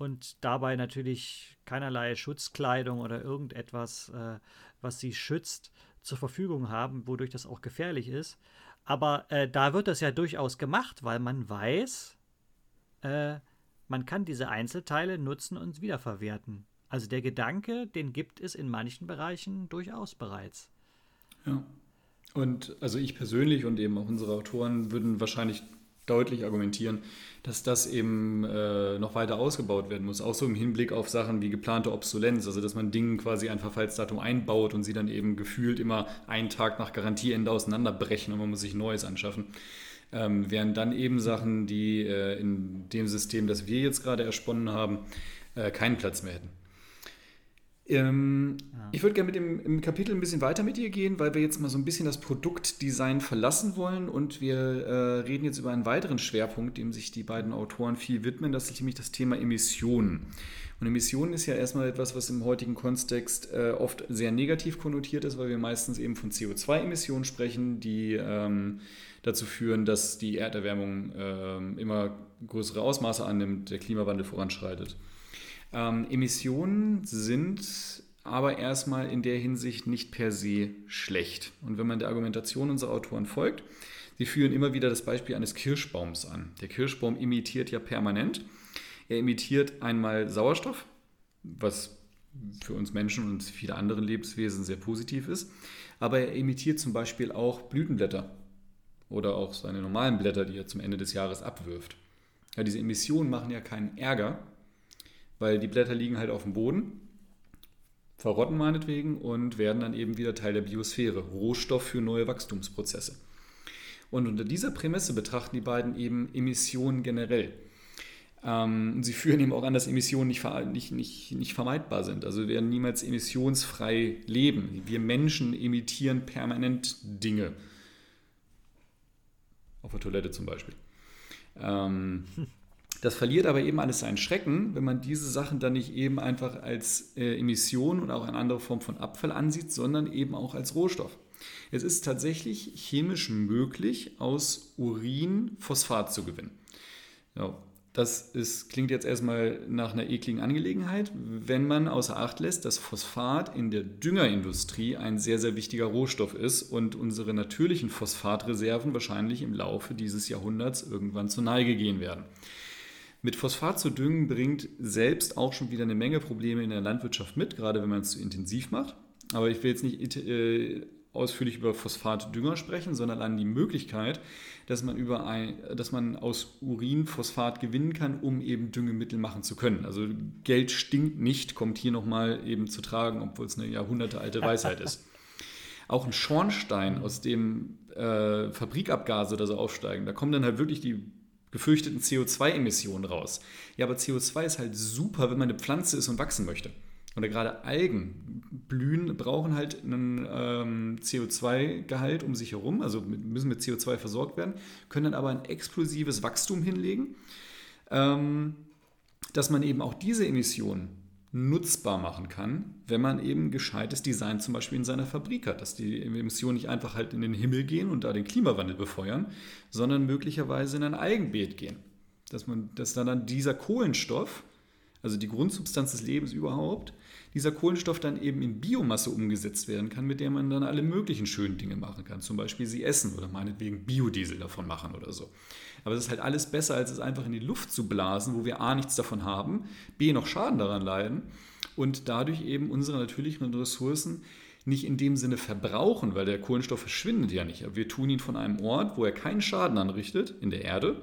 und dabei natürlich keinerlei Schutzkleidung oder irgendetwas äh, was sie schützt, zur Verfügung haben, wodurch das auch gefährlich ist. Aber äh, da wird das ja durchaus gemacht, weil man weiß, äh, man kann diese Einzelteile nutzen und wiederverwerten. Also der Gedanke, den gibt es in manchen Bereichen durchaus bereits. Ja. Und also ich persönlich und eben auch unsere Autoren würden wahrscheinlich deutlich argumentieren, dass das eben äh, noch weiter ausgebaut werden muss. Auch so im Hinblick auf Sachen wie geplante Obsolenz, also dass man Dingen quasi ein Verfallsdatum einbaut und sie dann eben gefühlt immer einen Tag nach Garantieende auseinanderbrechen und man muss sich Neues anschaffen. Ähm, während dann eben Sachen, die äh, in dem System, das wir jetzt gerade ersponnen haben, äh, keinen Platz mehr hätten. Ähm, ja. Ich würde gerne mit dem im Kapitel ein bisschen weiter mit dir gehen, weil wir jetzt mal so ein bisschen das Produktdesign verlassen wollen und wir äh, reden jetzt über einen weiteren Schwerpunkt, dem sich die beiden Autoren viel widmen. Das ist nämlich das Thema Emissionen. Und Emissionen ist ja erstmal etwas, was im heutigen Kontext äh, oft sehr negativ konnotiert ist, weil wir meistens eben von CO2-Emissionen sprechen, die ähm, dazu führen, dass die Erderwärmung äh, immer größere Ausmaße annimmt, der Klimawandel voranschreitet. Ähm, Emissionen sind aber erstmal in der Hinsicht nicht per se schlecht. Und wenn man der Argumentation unserer Autoren folgt, sie führen immer wieder das Beispiel eines Kirschbaums an. Der Kirschbaum imitiert ja permanent. Er imitiert einmal Sauerstoff, was für uns Menschen und viele andere Lebenswesen sehr positiv ist. Aber er imitiert zum Beispiel auch Blütenblätter oder auch seine normalen Blätter, die er zum Ende des Jahres abwirft. Ja, diese Emissionen machen ja keinen Ärger, weil die Blätter liegen halt auf dem Boden, verrotten meinetwegen und werden dann eben wieder Teil der Biosphäre, Rohstoff für neue Wachstumsprozesse. Und unter dieser Prämisse betrachten die beiden eben Emissionen generell. Ähm, sie führen eben auch an, dass Emissionen nicht, nicht, nicht, nicht vermeidbar sind. Also wir werden niemals emissionsfrei leben. Wir Menschen emittieren permanent Dinge. Auf der Toilette zum Beispiel. Ähm, Das verliert aber eben alles seinen Schrecken, wenn man diese Sachen dann nicht eben einfach als äh, Emission und auch eine andere Form von Abfall ansieht, sondern eben auch als Rohstoff. Es ist tatsächlich chemisch möglich, aus Urin Phosphat zu gewinnen. Ja, das ist, klingt jetzt erstmal nach einer ekligen Angelegenheit, wenn man außer Acht lässt, dass Phosphat in der Düngerindustrie ein sehr, sehr wichtiger Rohstoff ist und unsere natürlichen Phosphatreserven wahrscheinlich im Laufe dieses Jahrhunderts irgendwann zur Neige gehen werden. Mit Phosphat zu düngen bringt selbst auch schon wieder eine Menge Probleme in der Landwirtschaft mit, gerade wenn man es zu intensiv macht. Aber ich will jetzt nicht äh, ausführlich über Phosphatdünger sprechen, sondern an die Möglichkeit, dass man, über ein, dass man aus Urin Phosphat gewinnen kann, um eben Düngemittel machen zu können. Also Geld stinkt nicht, kommt hier nochmal eben zu tragen, obwohl es eine jahrhundertealte Weisheit ist. Auch ein Schornstein, aus dem äh, Fabrikabgase oder so aufsteigen, da kommen dann halt wirklich die gefürchteten CO2-Emissionen raus. Ja, aber CO2 ist halt super, wenn man eine Pflanze ist und wachsen möchte. Oder gerade Algen blühen, brauchen halt einen ähm, CO2-Gehalt um sich herum, also müssen mit CO2 versorgt werden, können dann aber ein explosives Wachstum hinlegen, ähm, dass man eben auch diese Emissionen nutzbar machen kann, wenn man eben gescheites Design zum Beispiel in seiner Fabrik hat, dass die Emissionen nicht einfach halt in den Himmel gehen und da den Klimawandel befeuern, sondern möglicherweise in ein Eigenbeet gehen. Dass, man, dass dann dieser Kohlenstoff, also die Grundsubstanz des Lebens überhaupt, dieser Kohlenstoff dann eben in Biomasse umgesetzt werden kann, mit der man dann alle möglichen schönen Dinge machen kann. Zum Beispiel sie essen oder meinetwegen Biodiesel davon machen oder so. Aber es ist halt alles besser, als es einfach in die Luft zu blasen, wo wir A nichts davon haben, B noch Schaden daran leiden und dadurch eben unsere natürlichen Ressourcen nicht in dem Sinne verbrauchen, weil der Kohlenstoff verschwindet ja nicht. Aber wir tun ihn von einem Ort, wo er keinen Schaden anrichtet, in der Erde,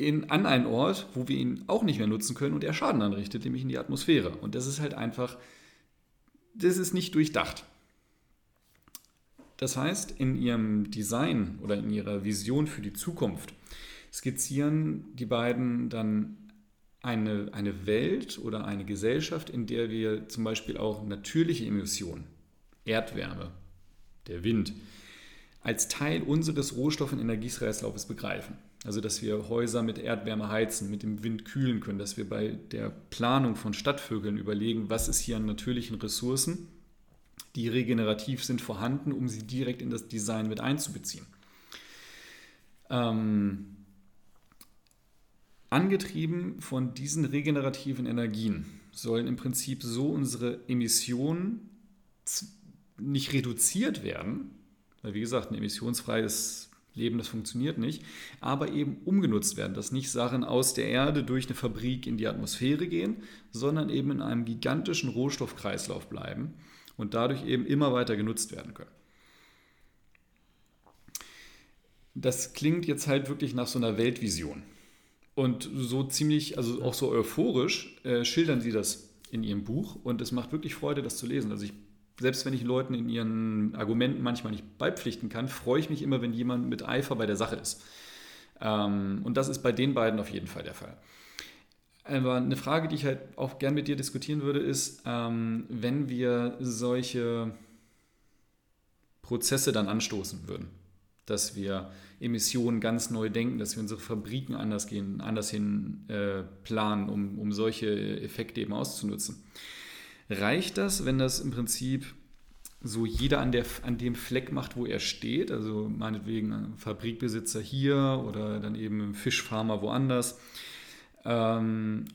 in, an einen Ort, wo wir ihn auch nicht mehr nutzen können und er Schaden anrichtet, nämlich in die Atmosphäre. Und das ist halt einfach, das ist nicht durchdacht. Das heißt, in ihrem Design oder in ihrer Vision für die Zukunft skizzieren die beiden dann eine, eine Welt oder eine Gesellschaft, in der wir zum Beispiel auch natürliche Emissionen, Erdwärme, der Wind, als Teil unseres Rohstoff- und Energiekreislaufes begreifen. Also dass wir Häuser mit Erdwärme heizen, mit dem Wind kühlen können, dass wir bei der Planung von Stadtvögeln überlegen, was ist hier an natürlichen Ressourcen, die regenerativ sind, vorhanden, um sie direkt in das Design mit einzubeziehen. Ähm, angetrieben von diesen regenerativen Energien sollen im Prinzip so unsere Emissionen nicht reduziert werden, weil wie gesagt, ein emissionsfreies Leben, das funktioniert nicht, aber eben umgenutzt werden, dass nicht Sachen aus der Erde durch eine Fabrik in die Atmosphäre gehen, sondern eben in einem gigantischen Rohstoffkreislauf bleiben und dadurch eben immer weiter genutzt werden können. Das klingt jetzt halt wirklich nach so einer Weltvision. Und so ziemlich, also auch so euphorisch, äh, schildern sie das in ihrem Buch und es macht wirklich Freude, das zu lesen. Also ich selbst wenn ich Leuten in ihren Argumenten manchmal nicht beipflichten kann, freue ich mich immer, wenn jemand mit Eifer bei der Sache ist. Ähm, und das ist bei den beiden auf jeden Fall der Fall. Aber eine Frage, die ich halt auch gern mit dir diskutieren würde, ist, ähm, wenn wir solche Prozesse dann anstoßen würden, dass wir Emissionen ganz neu denken, dass wir unsere Fabriken anders gehen, anders hin äh, planen, um, um solche Effekte eben auszunutzen. Reicht das, wenn das im Prinzip so jeder an, der, an dem Fleck macht, wo er steht, also meinetwegen ein Fabrikbesitzer hier oder dann eben ein Fischfarmer woanders, ähm,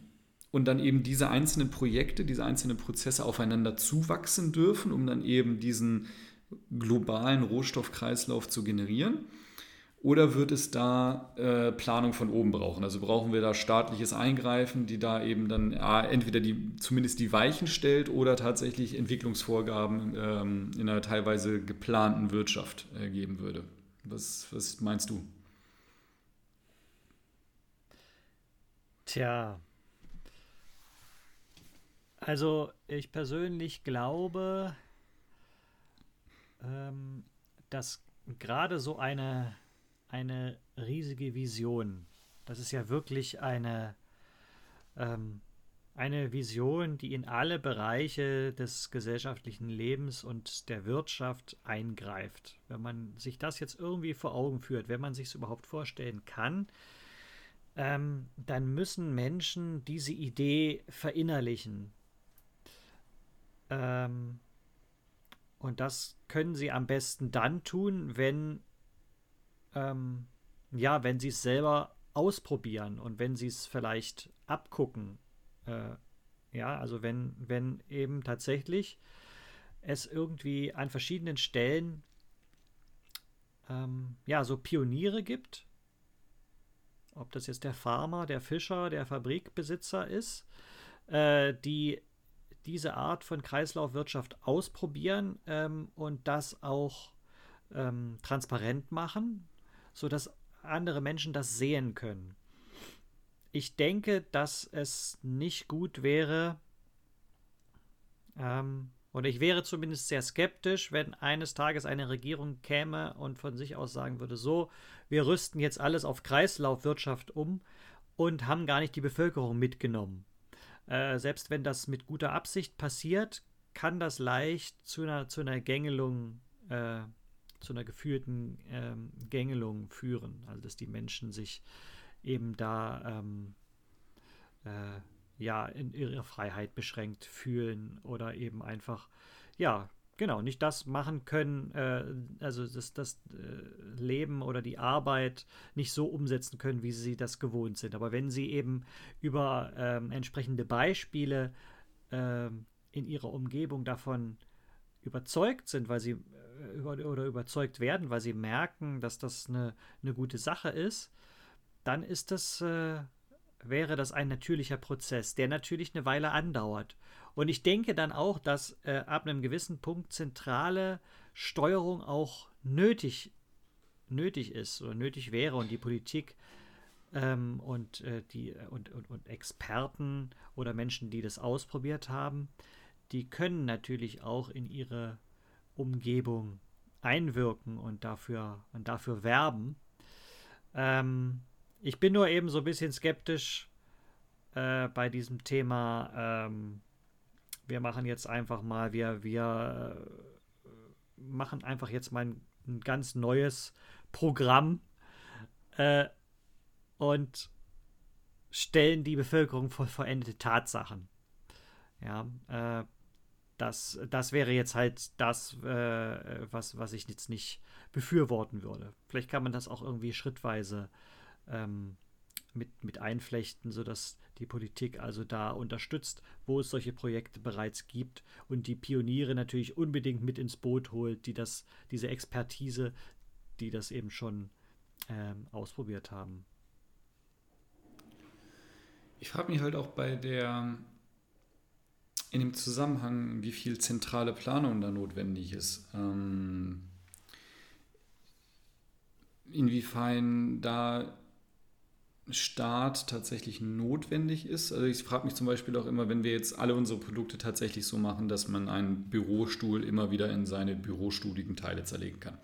und dann eben diese einzelnen Projekte, diese einzelnen Prozesse aufeinander zuwachsen dürfen, um dann eben diesen globalen Rohstoffkreislauf zu generieren? Oder wird es da äh, Planung von oben brauchen? Also brauchen wir da staatliches Eingreifen, die da eben dann ja, entweder die, zumindest die Weichen stellt oder tatsächlich Entwicklungsvorgaben ähm, in einer teilweise geplanten Wirtschaft äh, geben würde? Was, was meinst du? Tja, also ich persönlich glaube, ähm, dass gerade so eine eine riesige Vision. Das ist ja wirklich eine, ähm, eine Vision, die in alle Bereiche des gesellschaftlichen Lebens und der Wirtschaft eingreift. Wenn man sich das jetzt irgendwie vor Augen führt, wenn man sich es überhaupt vorstellen kann, ähm, dann müssen Menschen diese Idee verinnerlichen. Ähm, und das können sie am besten dann tun, wenn ähm, ja, wenn sie es selber ausprobieren und wenn sie es vielleicht abgucken, äh, ja, also wenn, wenn eben tatsächlich es irgendwie an verschiedenen Stellen ähm, ja, so Pioniere gibt, ob das jetzt der Farmer, der Fischer, der Fabrikbesitzer ist, äh, die diese Art von Kreislaufwirtschaft ausprobieren ähm, und das auch ähm, transparent machen, sodass andere Menschen das sehen können. Ich denke, dass es nicht gut wäre, ähm, oder ich wäre zumindest sehr skeptisch, wenn eines Tages eine Regierung käme und von sich aus sagen würde, so, wir rüsten jetzt alles auf Kreislaufwirtschaft um und haben gar nicht die Bevölkerung mitgenommen. Äh, selbst wenn das mit guter Absicht passiert, kann das leicht zu einer, zu einer Gängelung äh, zu einer geführten ähm, Gängelung führen. Also dass die Menschen sich eben da ähm, äh, ja in ihrer Freiheit beschränkt fühlen oder eben einfach ja genau nicht das machen können, äh, also das, das äh, Leben oder die Arbeit nicht so umsetzen können, wie sie das gewohnt sind. Aber wenn sie eben über ähm, entsprechende Beispiele ähm, in ihrer Umgebung davon überzeugt sind, weil sie oder überzeugt werden, weil sie merken, dass das eine, eine gute Sache ist, dann ist das, äh, wäre das ein natürlicher Prozess, der natürlich eine Weile andauert. Und ich denke dann auch, dass äh, ab einem gewissen Punkt zentrale Steuerung auch nötig, nötig ist oder nötig wäre und die Politik ähm, und, äh, die, und, und, und Experten oder Menschen, die das ausprobiert haben, die können natürlich auch in ihre Umgebung einwirken und dafür, und dafür werben. Ähm, ich bin nur eben so ein bisschen skeptisch äh, bei diesem Thema. Ähm, wir machen jetzt einfach mal, wir, wir äh, machen einfach jetzt mal ein, ein ganz neues Programm äh, und stellen die Bevölkerung vor verendete Tatsachen. Ja, äh, das, das wäre jetzt halt das, äh, was, was ich jetzt nicht befürworten würde. Vielleicht kann man das auch irgendwie schrittweise ähm, mit, mit einflechten, sodass die Politik also da unterstützt, wo es solche Projekte bereits gibt und die Pioniere natürlich unbedingt mit ins Boot holt, die das, diese Expertise, die das eben schon ähm, ausprobiert haben. Ich frage mich halt auch bei der, in dem Zusammenhang, wie viel zentrale Planung da notwendig ist. Ähm, inwiefern da Staat tatsächlich notwendig ist. Also ich frage mich zum Beispiel auch immer, wenn wir jetzt alle unsere Produkte tatsächlich so machen, dass man einen Bürostuhl immer wieder in seine bürostuhligen Teile zerlegen kann.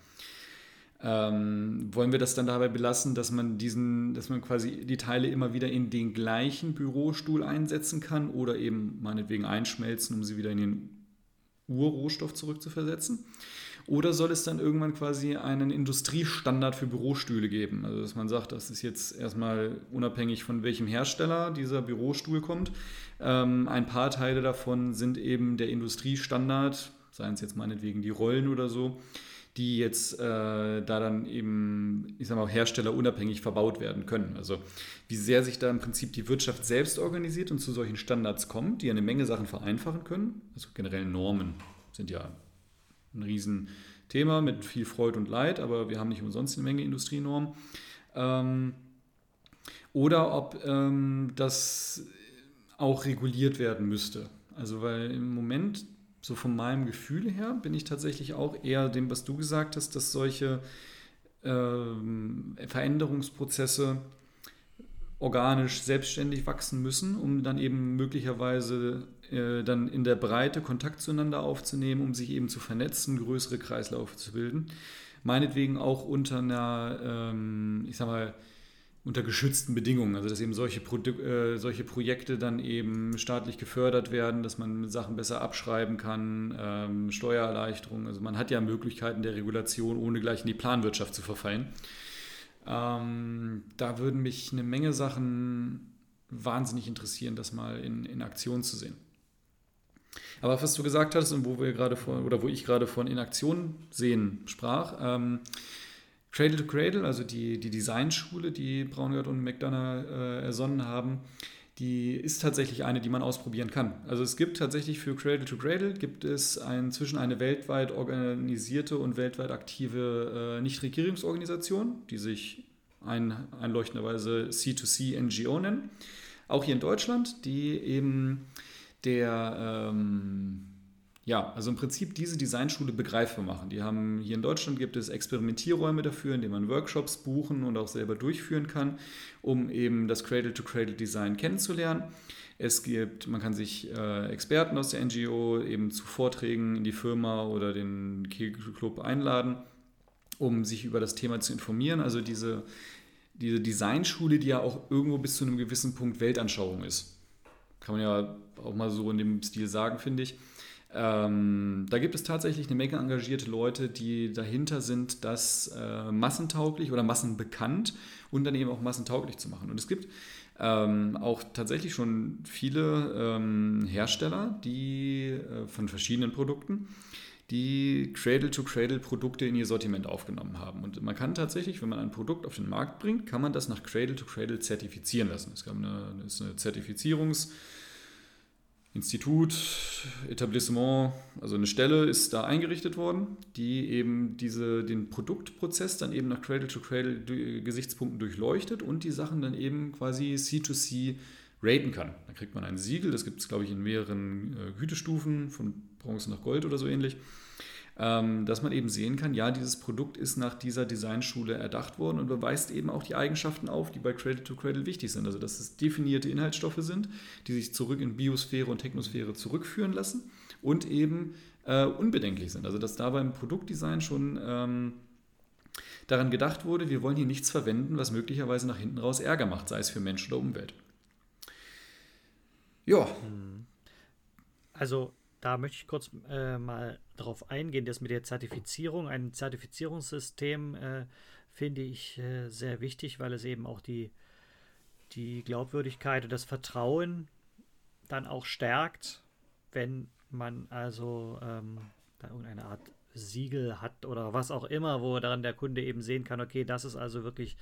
Ähm, wollen wir das dann dabei belassen, dass man diesen, dass man quasi die Teile immer wieder in den gleichen Bürostuhl einsetzen kann oder eben meinetwegen einschmelzen, um sie wieder in den Urrohstoff zurückzuversetzen? Oder soll es dann irgendwann quasi einen Industriestandard für Bürostühle geben? Also dass man sagt, das ist jetzt erstmal unabhängig von welchem Hersteller dieser Bürostuhl kommt. Ähm, ein paar Teile davon sind eben der Industriestandard, seien es jetzt meinetwegen die Rollen oder so, die jetzt äh, da dann eben, ich sag mal, herstellerunabhängig verbaut werden können. Also wie sehr sich da im Prinzip die Wirtschaft selbst organisiert und zu solchen Standards kommt, die eine Menge Sachen vereinfachen können. Also generell Normen sind ja ein Riesenthema mit viel Freude und Leid, aber wir haben nicht umsonst eine Menge Industrienormen. Ähm, oder ob ähm, das auch reguliert werden müsste. Also weil im Moment, so von meinem Gefühl her, bin ich tatsächlich auch eher dem, was du gesagt hast, dass solche ähm, Veränderungsprozesse organisch selbstständig wachsen müssen, um dann eben möglicherweise äh, dann in der Breite Kontakt zueinander aufzunehmen, um sich eben zu vernetzen, größere Kreislaufe zu bilden. Meinetwegen auch unter einer, ähm, ich sag mal, unter geschützten Bedingungen, also dass eben solche, Produ äh, solche Projekte dann eben staatlich gefördert werden, dass man Sachen besser abschreiben kann, ähm, Steuererleichterungen, also man hat ja Möglichkeiten der Regulation, ohne gleich in die Planwirtschaft zu verfallen. Ähm, da würden mich eine Menge Sachen wahnsinnig interessieren, das mal in, in Aktion zu sehen. Aber was du gesagt hast und wo wir gerade von, oder wo ich gerade von in Aktion sehen sprach, ähm, Cradle to Cradle, also die, die Designschule, die Braungart und McDonough äh, ersonnen haben, die ist tatsächlich eine, die man ausprobieren kann. Also es gibt tatsächlich für Cradle to Cradle gibt es inzwischen eine weltweit organisierte und weltweit aktive äh, Nichtregierungsorganisation, die sich ein, einleuchtenderweise C2C NGO nennen. Auch hier in Deutschland, die eben der, ähm, ja, also im Prinzip diese Designschule begreifbar machen. Die haben hier in Deutschland gibt es Experimentierräume dafür, in denen man Workshops buchen und auch selber durchführen kann, um eben das Cradle-to-Cradle-Design kennenzulernen. Es gibt, man kann sich äh, Experten aus der NGO eben zu Vorträgen in die Firma oder den Kegelclub einladen, um sich über das Thema zu informieren. Also diese, diese Designschule, die ja auch irgendwo bis zu einem gewissen Punkt Weltanschauung ist. Kann man ja auch mal so in dem Stil sagen, finde ich. Ähm, da gibt es tatsächlich eine Menge engagierte Leute, die dahinter sind, das äh, massentauglich oder massenbekannt und dann eben auch massentauglich zu machen. Und es gibt ähm, auch tatsächlich schon viele ähm, Hersteller, die äh, von verschiedenen Produkten, die Cradle-to-Cradle-Produkte in ihr Sortiment aufgenommen haben. Und man kann tatsächlich, wenn man ein Produkt auf den Markt bringt, kann man das nach Cradle-to-Cradle zertifizieren lassen. Es gab eine, eine Zertifizierungs- Institut, Etablissement, also eine Stelle ist da eingerichtet worden, die eben diese, den Produktprozess dann eben nach Cradle-to-Cradle-Gesichtspunkten durchleuchtet und die Sachen dann eben quasi C2C raten kann. Da kriegt man ein Siegel, das gibt es, glaube ich, in mehreren äh, Gütestufen, von Bronze nach Gold oder so ähnlich dass man eben sehen kann, ja, dieses Produkt ist nach dieser Designschule erdacht worden und beweist eben auch die Eigenschaften auf, die bei Cradle to Cradle wichtig sind. Also dass es definierte Inhaltsstoffe sind, die sich zurück in Biosphäre und Technosphäre zurückführen lassen und eben äh, unbedenklich sind. Also dass da beim Produktdesign schon ähm, daran gedacht wurde, wir wollen hier nichts verwenden, was möglicherweise nach hinten raus Ärger macht, sei es für Mensch oder Umwelt. Ja. Hm. Also da möchte ich kurz äh, mal darauf eingehen, dass mit der Zertifizierung, ein Zertifizierungssystem äh, finde ich äh, sehr wichtig, weil es eben auch die, die Glaubwürdigkeit und das Vertrauen dann auch stärkt, wenn man also ähm, da irgendeine Art Siegel hat oder was auch immer, wo dann der Kunde eben sehen kann, okay, das ist also wirklich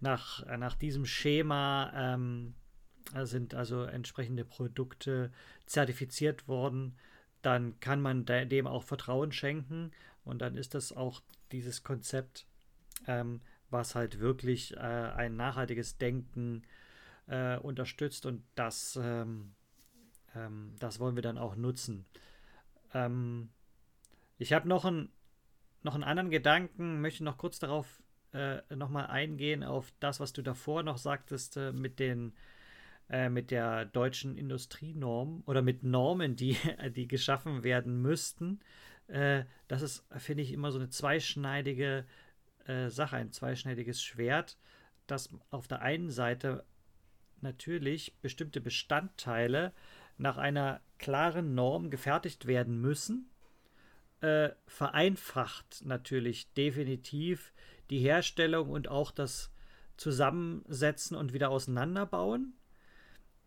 nach, nach diesem Schema ähm, sind also entsprechende Produkte zertifiziert worden dann kann man dem auch Vertrauen schenken und dann ist das auch dieses Konzept, ähm, was halt wirklich äh, ein nachhaltiges Denken äh, unterstützt und das, ähm, ähm, das wollen wir dann auch nutzen. Ähm, ich habe noch, ein, noch einen anderen Gedanken, möchte noch kurz darauf äh, nochmal eingehen, auf das, was du davor noch sagtest äh, mit den äh, mit der deutschen Industrienorm oder mit Normen, die, die geschaffen werden müssten. Äh, das ist, finde ich, immer so eine zweischneidige äh, Sache, ein zweischneidiges Schwert, dass auf der einen Seite natürlich bestimmte Bestandteile nach einer klaren Norm gefertigt werden müssen, äh, vereinfacht natürlich definitiv die Herstellung und auch das Zusammensetzen und wieder auseinanderbauen.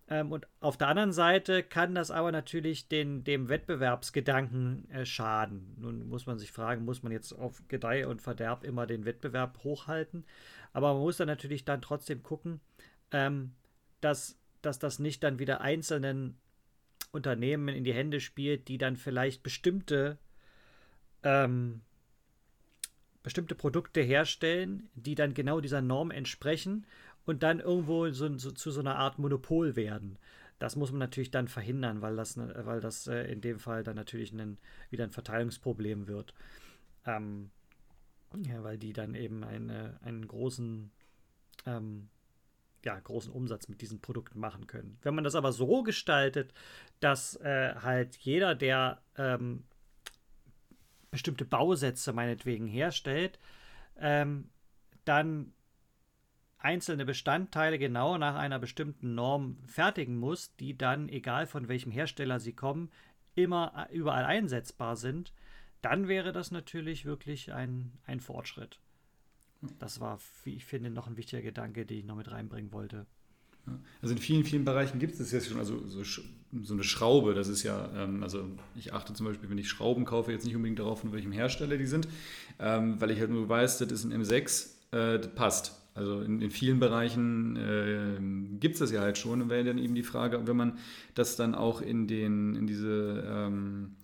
Ähm, und auf der anderen Seite kann das aber natürlich den, dem Wettbewerbsgedanken äh, schaden. Nun muss man sich fragen, muss man jetzt auf Gedeih und Verderb immer den Wettbewerb hochhalten? Aber man muss dann natürlich dann trotzdem gucken, ähm, dass, dass das nicht dann wieder einzelnen Unternehmen in die Hände spielt, die dann vielleicht bestimmte ähm, bestimmte Produkte herstellen, die dann genau dieser Norm entsprechen und dann irgendwo so, so, zu so einer Art Monopol werden. Das muss man natürlich dann verhindern, weil das, ne, weil das äh, in dem Fall dann natürlich ein, wieder ein Verteilungsproblem wird. Ähm, ja, weil die dann eben eine, einen großen, ähm, ja, großen Umsatz mit diesen Produkten machen können. Wenn man das aber so gestaltet, dass äh, halt jeder, der ähm, bestimmte Bausätze meinetwegen herstellt, ähm, dann einzelne Bestandteile genau nach einer bestimmten Norm fertigen muss, die dann, egal von welchem Hersteller sie kommen, immer äh, überall einsetzbar sind, dann wäre das natürlich wirklich ein, ein Fortschritt. Das war, wie ich finde, noch ein wichtiger Gedanke, den ich noch mit reinbringen wollte. Also in vielen, vielen Bereichen gibt es jetzt schon, also so, so eine Schraube, das ist ja, ähm, also ich achte zum Beispiel, wenn ich Schrauben kaufe, jetzt nicht unbedingt darauf, von welchem Hersteller die sind, ähm, weil ich halt nur weiß, das ist ein M6, äh, das passt. Also in, in vielen Bereichen äh, gibt es das ja halt schon. Und wäre dann eben die Frage, wenn man das dann auch in, den, in diese ähm,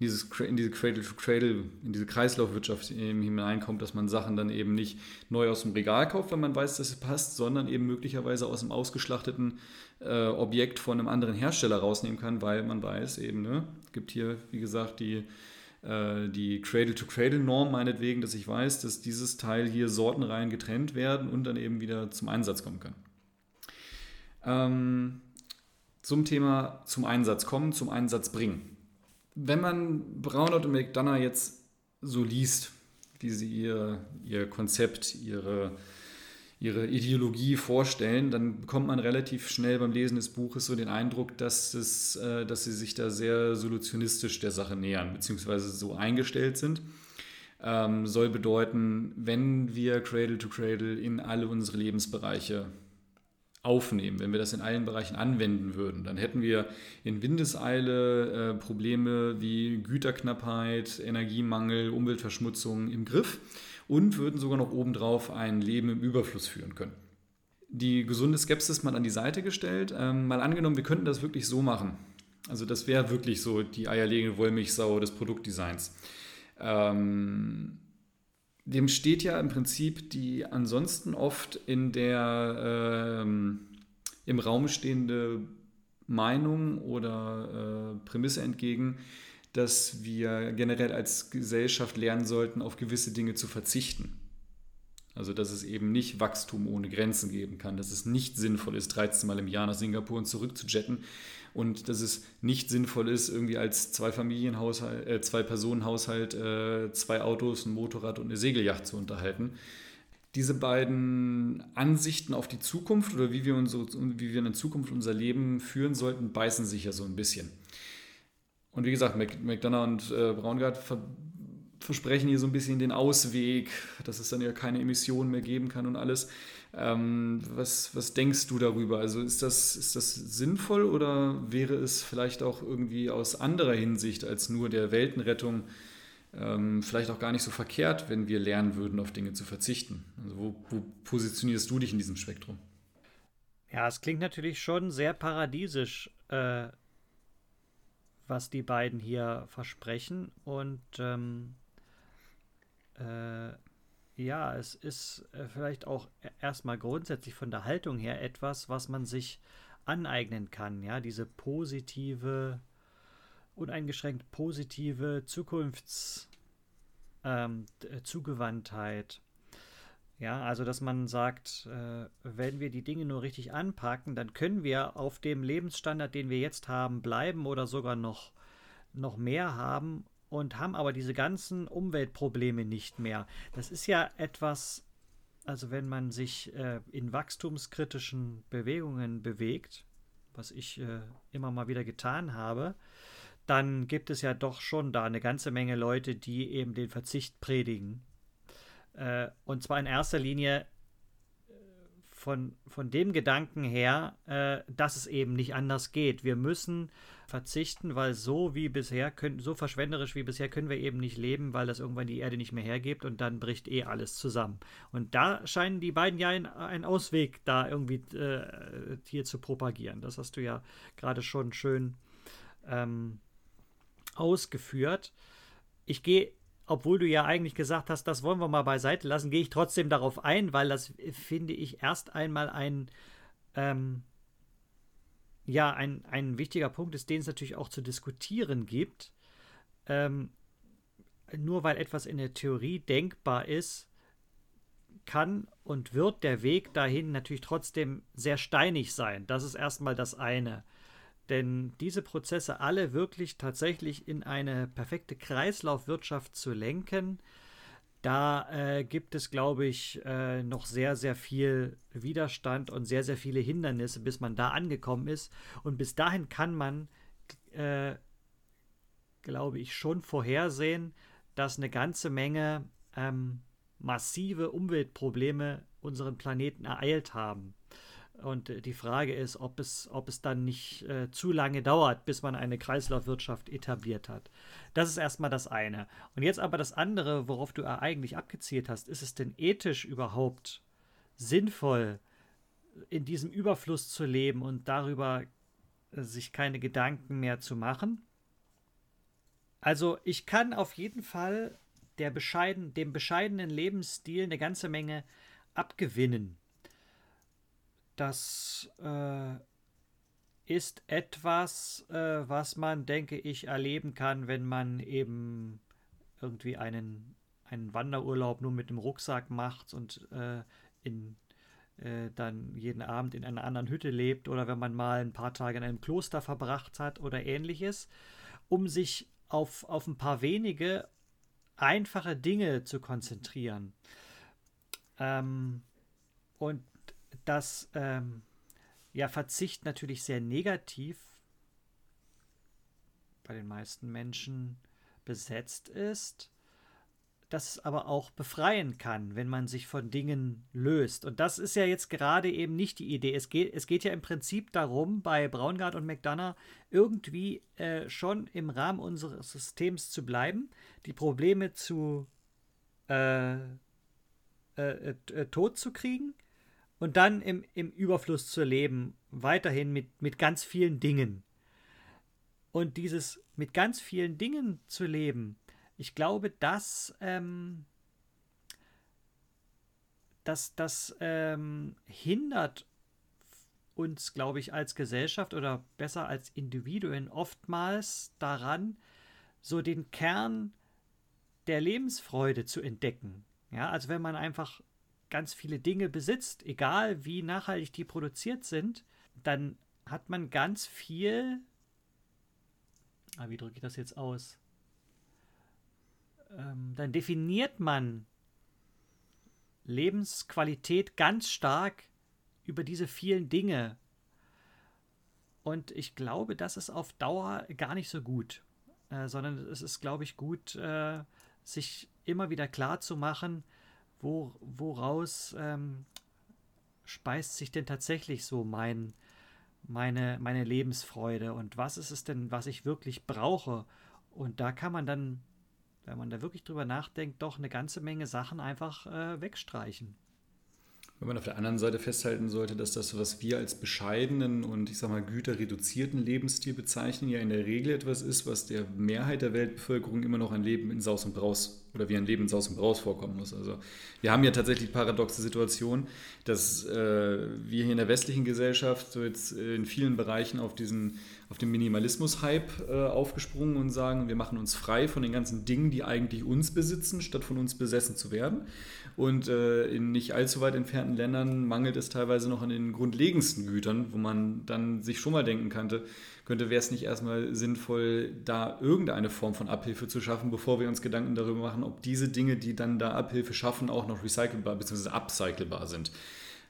dieses, in diese Cradle-to-Cradle, in diese Kreislaufwirtschaft eben hineinkommt, dass man Sachen dann eben nicht neu aus dem Regal kauft, wenn man weiß, dass es passt, sondern eben möglicherweise aus einem ausgeschlachteten äh, Objekt von einem anderen Hersteller rausnehmen kann, weil man weiß eben, ne, es gibt hier, wie gesagt, die die Cradle-to-Cradle-Norm meinetwegen, dass ich weiß, dass dieses Teil hier sortenrein getrennt werden und dann eben wieder zum Einsatz kommen kann. Ähm, zum Thema zum Einsatz kommen, zum Einsatz bringen. Wenn man Braunert und McDonough jetzt so liest, wie sie ihr, ihr Konzept, ihre ihre Ideologie vorstellen, dann bekommt man relativ schnell beim Lesen des Buches so den Eindruck, dass, es, äh, dass sie sich da sehr solutionistisch der Sache nähern, beziehungsweise so eingestellt sind. Ähm, soll bedeuten, wenn wir Cradle to Cradle in alle unsere Lebensbereiche aufnehmen, wenn wir das in allen Bereichen anwenden würden. Dann hätten wir in Windeseile äh, Probleme wie Güterknappheit, Energiemangel, Umweltverschmutzung im Griff und würden sogar noch obendrauf ein Leben im Überfluss führen können. Die gesunde Skepsis mal an die Seite gestellt. Ähm, mal angenommen, wir könnten das wirklich so machen. Also das wäre wirklich so die eierlegende Wollmilchsau des Produktdesigns. Ähm, dem steht ja im Prinzip die ansonsten oft in der ähm, im Raum stehende Meinung oder äh, Prämisse entgegen, dass wir generell als Gesellschaft lernen sollten, auf gewisse Dinge zu verzichten. Also dass es eben nicht Wachstum ohne Grenzen geben kann, dass es nicht sinnvoll ist, 13 Mal im Jahr nach Singapur und zurück zu jetten und dass es nicht sinnvoll ist, irgendwie als zwei Familienhaushalt, äh, zwei Personenhaushalt, äh, zwei Autos, ein Motorrad und eine Segelyacht zu unterhalten. Diese beiden Ansichten auf die Zukunft oder wie wir, unsere, wie wir in Zukunft unser Leben führen sollten, beißen sich ja so ein bisschen. Und wie gesagt, McDonough und äh, Braungart ver versprechen hier so ein bisschen den Ausweg, dass es dann ja keine Emissionen mehr geben kann und alles. Ähm, was, was denkst du darüber? Also ist das, ist das sinnvoll oder wäre es vielleicht auch irgendwie aus anderer Hinsicht als nur der Weltenrettung ähm, vielleicht auch gar nicht so verkehrt, wenn wir lernen würden, auf Dinge zu verzichten? Also wo, wo positionierst du dich in diesem Spektrum? Ja, es klingt natürlich schon sehr paradiesisch, äh, was die beiden hier versprechen. Und ähm, äh, ja, es ist äh, vielleicht auch e-, erstmal grundsätzlich von der Haltung her etwas, was man sich aneignen kann. Ja, diese positive, uneingeschränkt positive Zukunftszugewandtheit. Ähm, ja, also dass man sagt, äh, wenn wir die Dinge nur richtig anpacken, dann können wir auf dem Lebensstandard, den wir jetzt haben, bleiben oder sogar noch, noch mehr haben und haben aber diese ganzen Umweltprobleme nicht mehr. Das ist ja etwas, also wenn man sich äh, in wachstumskritischen Bewegungen bewegt, was ich äh, immer mal wieder getan habe, dann gibt es ja doch schon da eine ganze Menge Leute, die eben den Verzicht predigen. Äh, und zwar in erster Linie äh, von, von dem Gedanken her, äh, dass es eben nicht anders geht. Wir müssen verzichten, weil so wie bisher, können, so verschwenderisch wie bisher können wir eben nicht leben, weil das irgendwann die Erde nicht mehr hergibt und dann bricht eh alles zusammen. Und da scheinen die beiden ja einen Ausweg da irgendwie äh, hier zu propagieren. Das hast du ja gerade schon schön ähm, ausgeführt. Ich gehe obwohl du ja eigentlich gesagt hast, das wollen wir mal beiseite lassen, gehe ich trotzdem darauf ein, weil das finde ich erst einmal ein ähm, ja, ein, ein wichtiger Punkt ist, den es natürlich auch zu diskutieren gibt. Ähm, nur weil etwas in der Theorie denkbar ist, kann und wird der Weg dahin natürlich trotzdem sehr steinig sein. Das ist erstmal das eine. Denn diese Prozesse alle wirklich tatsächlich in eine perfekte Kreislaufwirtschaft zu lenken, da äh, gibt es, glaube ich, äh, noch sehr, sehr viel Widerstand und sehr, sehr viele Hindernisse, bis man da angekommen ist. Und bis dahin kann man, äh, glaube ich, schon vorhersehen, dass eine ganze Menge ähm, massive Umweltprobleme unseren Planeten ereilt haben. Und äh, die Frage ist, ob es, ob es dann nicht äh, zu lange dauert, bis man eine Kreislaufwirtschaft etabliert hat. Das ist erstmal das eine. Und jetzt aber das andere, worauf du eigentlich abgezielt hast, ist es denn ethisch überhaupt sinnvoll, in diesem Überfluss zu leben und darüber äh, sich keine Gedanken mehr zu machen? Also ich kann auf jeden Fall der bescheiden, dem bescheidenen Lebensstil eine ganze Menge abgewinnen das äh, ist etwas, äh, was man, denke ich, erleben kann, wenn man eben irgendwie einen, einen Wanderurlaub nur mit dem Rucksack macht und äh, in, äh, dann jeden Abend in einer anderen Hütte lebt oder wenn man mal ein paar Tage in einem Kloster verbracht hat oder ähnliches, um sich auf, auf ein paar wenige einfache Dinge zu konzentrieren. Ähm, und dass ähm, ja Verzicht natürlich sehr negativ bei den meisten Menschen besetzt ist. dass es aber auch befreien kann, wenn man sich von Dingen löst. Und das ist ja jetzt gerade eben nicht die Idee. Es geht, es geht ja im Prinzip darum, bei Braungart und McDonough irgendwie äh, schon im Rahmen unseres Systems zu bleiben, die Probleme zu äh, äh, äh, äh tot zu kriegen und dann im, im Überfluss zu leben, weiterhin mit, mit ganz vielen Dingen. Und dieses mit ganz vielen Dingen zu leben, ich glaube, das, ähm, das, das ähm, hindert uns, glaube ich, als Gesellschaft oder besser als Individuen oftmals daran, so den Kern der Lebensfreude zu entdecken. Ja, also wenn man einfach ganz viele Dinge besitzt, egal wie nachhaltig die produziert sind, dann hat man ganz viel. Ah, wie drücke ich das jetzt aus? ähm, dann definiert man Lebensqualität ganz stark über diese vielen Dinge. Und ich glaube, das ist auf Dauer gar nicht so gut, äh, sondern es ist, glaube ich, gut, äh, sich immer wieder klar zu machen, wo, woraus ähm, speist sich denn tatsächlich so mein, meine, meine Lebensfreude und was ist es denn, was ich wirklich brauche. Und da kann man dann wenn man da wirklich drüber nachdenkt, doch eine ganze Menge Sachen einfach äh, wegstreichen. Wenn man auf der anderen Seite festhalten sollte, dass das, was wir als bescheidenen und ich sag mal güterreduzierten Lebensstil bezeichnen, ja in der Regel etwas ist, was der Mehrheit der Weltbevölkerung immer noch ein Leben in Saus und Braus oder wie ein Leben in Saus und Braus vorkommen muss. Also wir haben ja tatsächlich paradoxe Situation, dass äh, wir hier in der westlichen Gesellschaft so jetzt in vielen Bereichen auf diesen auf den Minimalismus-Hype äh, aufgesprungen und sagen, wir machen uns frei von den ganzen Dingen, die eigentlich uns besitzen, statt von uns besessen zu werden. Und äh, in nicht allzu weit entfernten Ländern mangelt es teilweise noch an den grundlegendsten Gütern, wo man dann sich schon mal denken könnte, könnte wäre es nicht erstmal sinnvoll, da irgendeine Form von Abhilfe zu schaffen, bevor wir uns Gedanken darüber machen, ob diese Dinge, die dann da Abhilfe schaffen, auch noch recycelbar bzw. upcyclebar sind.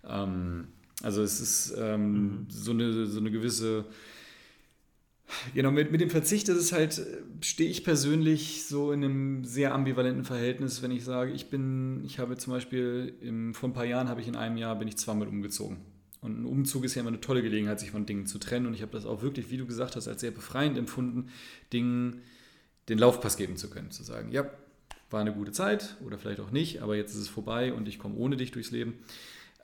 Ähm, also es ist ähm, mhm. so, eine, so eine gewisse Genau, mit, mit dem Verzicht ist es halt, stehe ich persönlich so in einem sehr ambivalenten Verhältnis, wenn ich sage, ich bin, ich habe zum Beispiel, im, vor ein paar Jahren habe ich in einem Jahr, bin ich zweimal umgezogen. Und ein Umzug ist ja immer eine tolle Gelegenheit, sich von Dingen zu trennen. Und ich habe das auch wirklich, wie du gesagt hast, als sehr befreiend empfunden, Dingen den Laufpass geben zu können. Zu sagen, ja, war eine gute Zeit oder vielleicht auch nicht, aber jetzt ist es vorbei und ich komme ohne dich durchs Leben.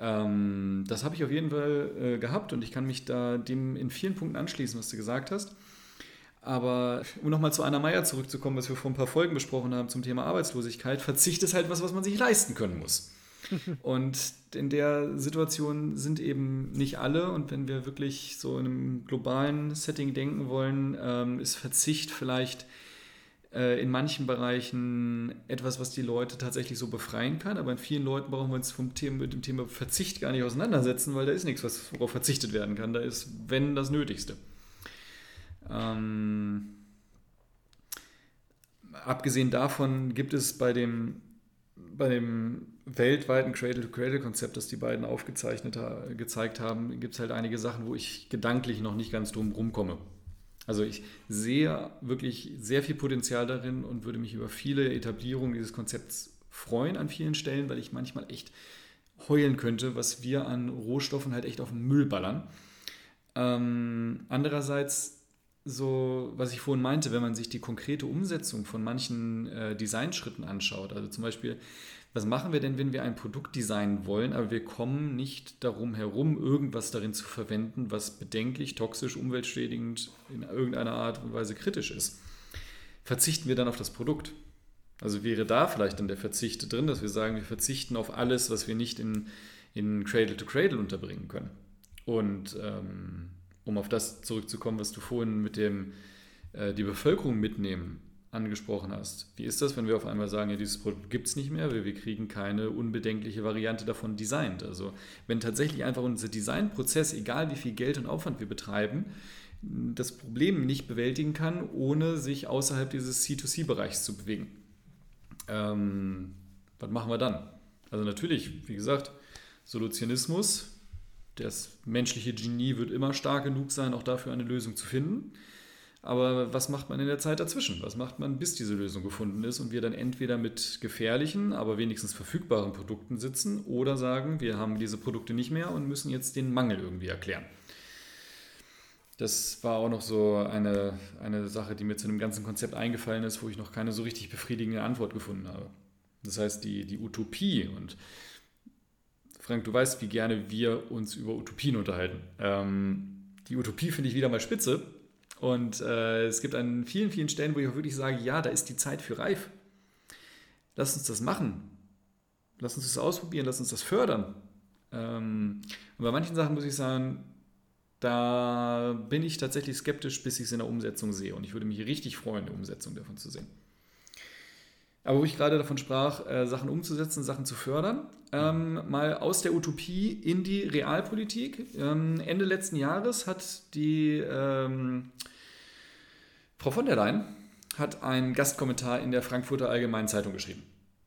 Ähm, das habe ich auf jeden Fall äh, gehabt und ich kann mich da dem in vielen Punkten anschließen, was du gesagt hast. Aber um nochmal zu Anna Meyer zurückzukommen, was wir vor ein paar Folgen besprochen haben zum Thema Arbeitslosigkeit, Verzicht ist halt was, was man sich leisten können muss. und in der Situation sind eben nicht alle. Und wenn wir wirklich so in einem globalen Setting denken wollen, ähm, ist Verzicht vielleicht äh, in manchen Bereichen etwas, was die Leute tatsächlich so befreien kann. Aber in vielen Leuten brauchen wir uns vom Thema, mit dem Thema Verzicht gar nicht auseinandersetzen, weil da ist nichts, was, worauf verzichtet werden kann. Da ist, wenn, das Nötigste. Ähm, abgesehen davon gibt es bei dem, bei dem weltweiten Cradle-to-Cradle-Konzept, das die beiden aufgezeichnet gezeigt haben, gibt es halt einige Sachen, wo ich gedanklich noch nicht ganz drum rumkomme. Also ich sehe wirklich sehr viel Potenzial darin und würde mich über viele Etablierungen dieses Konzepts freuen an vielen Stellen, weil ich manchmal echt heulen könnte, was wir an Rohstoffen halt echt auf den Müll ballern. Ähm, andererseits so, was ich vorhin meinte, wenn man sich die konkrete Umsetzung von manchen äh, Designschritten anschaut, also zum Beispiel was machen wir denn, wenn wir ein Produkt designen wollen, aber wir kommen nicht darum herum, irgendwas darin zu verwenden, was bedenklich, toxisch, umweltschädigend, in irgendeiner Art und Weise kritisch ist? Verzichten wir dann auf das Produkt? Also wäre da vielleicht dann der Verzicht drin, dass wir sagen, wir verzichten auf alles, was wir nicht in, in Cradle to Cradle unterbringen können. Und ähm, um auf das zurückzukommen, was du vorhin mit dem äh, die Bevölkerung mitnehmen angesprochen hast. Wie ist das, wenn wir auf einmal sagen, ja, dieses Produkt gibt es nicht mehr, weil wir kriegen keine unbedenkliche Variante davon designt? Also wenn tatsächlich einfach unser Designprozess, egal wie viel Geld und Aufwand wir betreiben, das Problem nicht bewältigen kann, ohne sich außerhalb dieses C2C-Bereichs zu bewegen. Ähm, was machen wir dann? Also natürlich, wie gesagt, Solutionismus, das menschliche Genie wird immer stark genug sein, auch dafür eine Lösung zu finden. Aber was macht man in der Zeit dazwischen? Was macht man, bis diese Lösung gefunden ist und wir dann entweder mit gefährlichen, aber wenigstens verfügbaren Produkten sitzen oder sagen, wir haben diese Produkte nicht mehr und müssen jetzt den Mangel irgendwie erklären. Das war auch noch so eine, eine Sache, die mir zu dem ganzen Konzept eingefallen ist, wo ich noch keine so richtig befriedigende Antwort gefunden habe. Das heißt, die, die Utopie und Frank, du weißt, wie gerne wir uns über Utopien unterhalten. Ähm, die Utopie finde ich wieder mal spitze, und äh, es gibt an vielen, vielen Stellen, wo ich auch wirklich sage, ja, da ist die Zeit für reif. Lass uns das machen. Lass uns das ausprobieren, lass uns das fördern. Ähm, und bei manchen Sachen muss ich sagen, da bin ich tatsächlich skeptisch, bis ich es in der Umsetzung sehe. Und ich würde mich richtig freuen, eine Umsetzung davon zu sehen. Aber wo ich gerade davon sprach, äh, Sachen umzusetzen, Sachen zu fördern, ähm, mal aus der Utopie in die Realpolitik. Ähm, Ende letzten Jahres hat die ähm, Frau von der Leyen hat einen Gastkommentar in der Frankfurter Allgemeinen Zeitung geschrieben.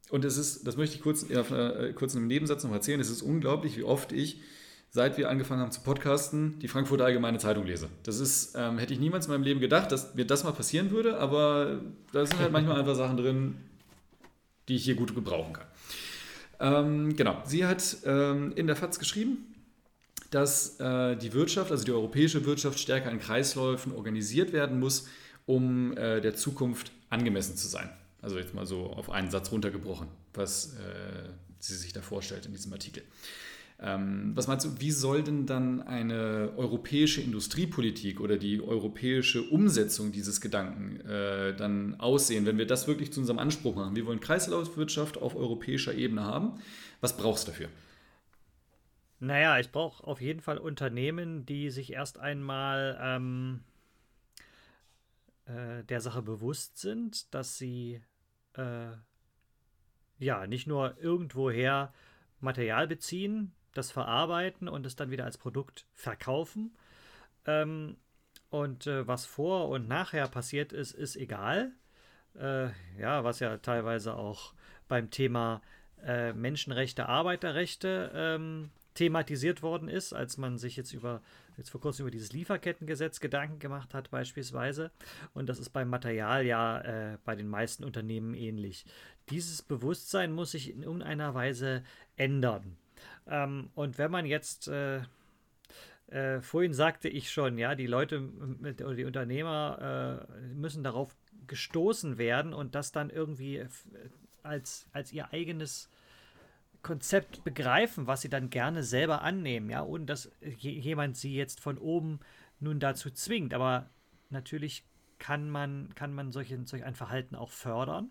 Und es ist, das möchte ich kurz, äh, kurz in einem Nebensatz noch erzählen, es ist unglaublich, wie oft ich, seit wir angefangen haben zu podcasten, die Frankfurter Allgemeine Zeitung lese. Das ist, ähm, hätte ich niemals in meinem Leben gedacht, dass mir das mal passieren würde, aber da sind halt manchmal einfach Sachen drin, die ich hier gut gebrauchen kann. Ähm, genau, sie hat ähm, in der FAZ geschrieben, dass äh, die Wirtschaft, also die europäische Wirtschaft, stärker in Kreisläufen organisiert werden muss, um äh, der Zukunft angemessen zu sein. Also jetzt mal so auf einen Satz runtergebrochen, was äh, sie sich da vorstellt in diesem Artikel. Ähm, was meinst du, wie soll denn dann eine europäische Industriepolitik oder die europäische Umsetzung dieses Gedanken äh, dann aussehen, wenn wir das wirklich zu unserem Anspruch machen? Wir wollen Kreislaufwirtschaft auf europäischer Ebene haben. Was brauchst du dafür? Naja, ich brauche auf jeden Fall Unternehmen, die sich erst einmal ähm, äh, der Sache bewusst sind, dass sie äh, ja nicht nur irgendwoher Material beziehen, das verarbeiten und es dann wieder als Produkt verkaufen. Ähm, und äh, was vor und nachher passiert ist, ist egal. Äh, ja, was ja teilweise auch beim Thema äh, Menschenrechte, Arbeiterrechte ähm, thematisiert worden ist, als man sich jetzt über jetzt vor kurzem über dieses Lieferkettengesetz Gedanken gemacht hat beispielsweise. Und das ist beim Material ja äh, bei den meisten Unternehmen ähnlich. Dieses Bewusstsein muss sich in irgendeiner Weise ändern. Ähm, und wenn man jetzt äh, äh, vorhin sagte ich schon, ja, die Leute oder die Unternehmer äh, müssen darauf gestoßen werden und das dann irgendwie als, als ihr eigenes Konzept begreifen, was sie dann gerne selber annehmen, ja, ohne dass jemand sie jetzt von oben nun dazu zwingt. Aber natürlich kann man, kann man solche, solch ein Verhalten auch fördern.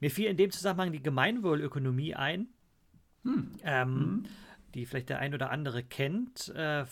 Mir fiel in dem Zusammenhang die Gemeinwohlökonomie ein, hm. Ähm, hm. die vielleicht der ein oder andere kennt, äh,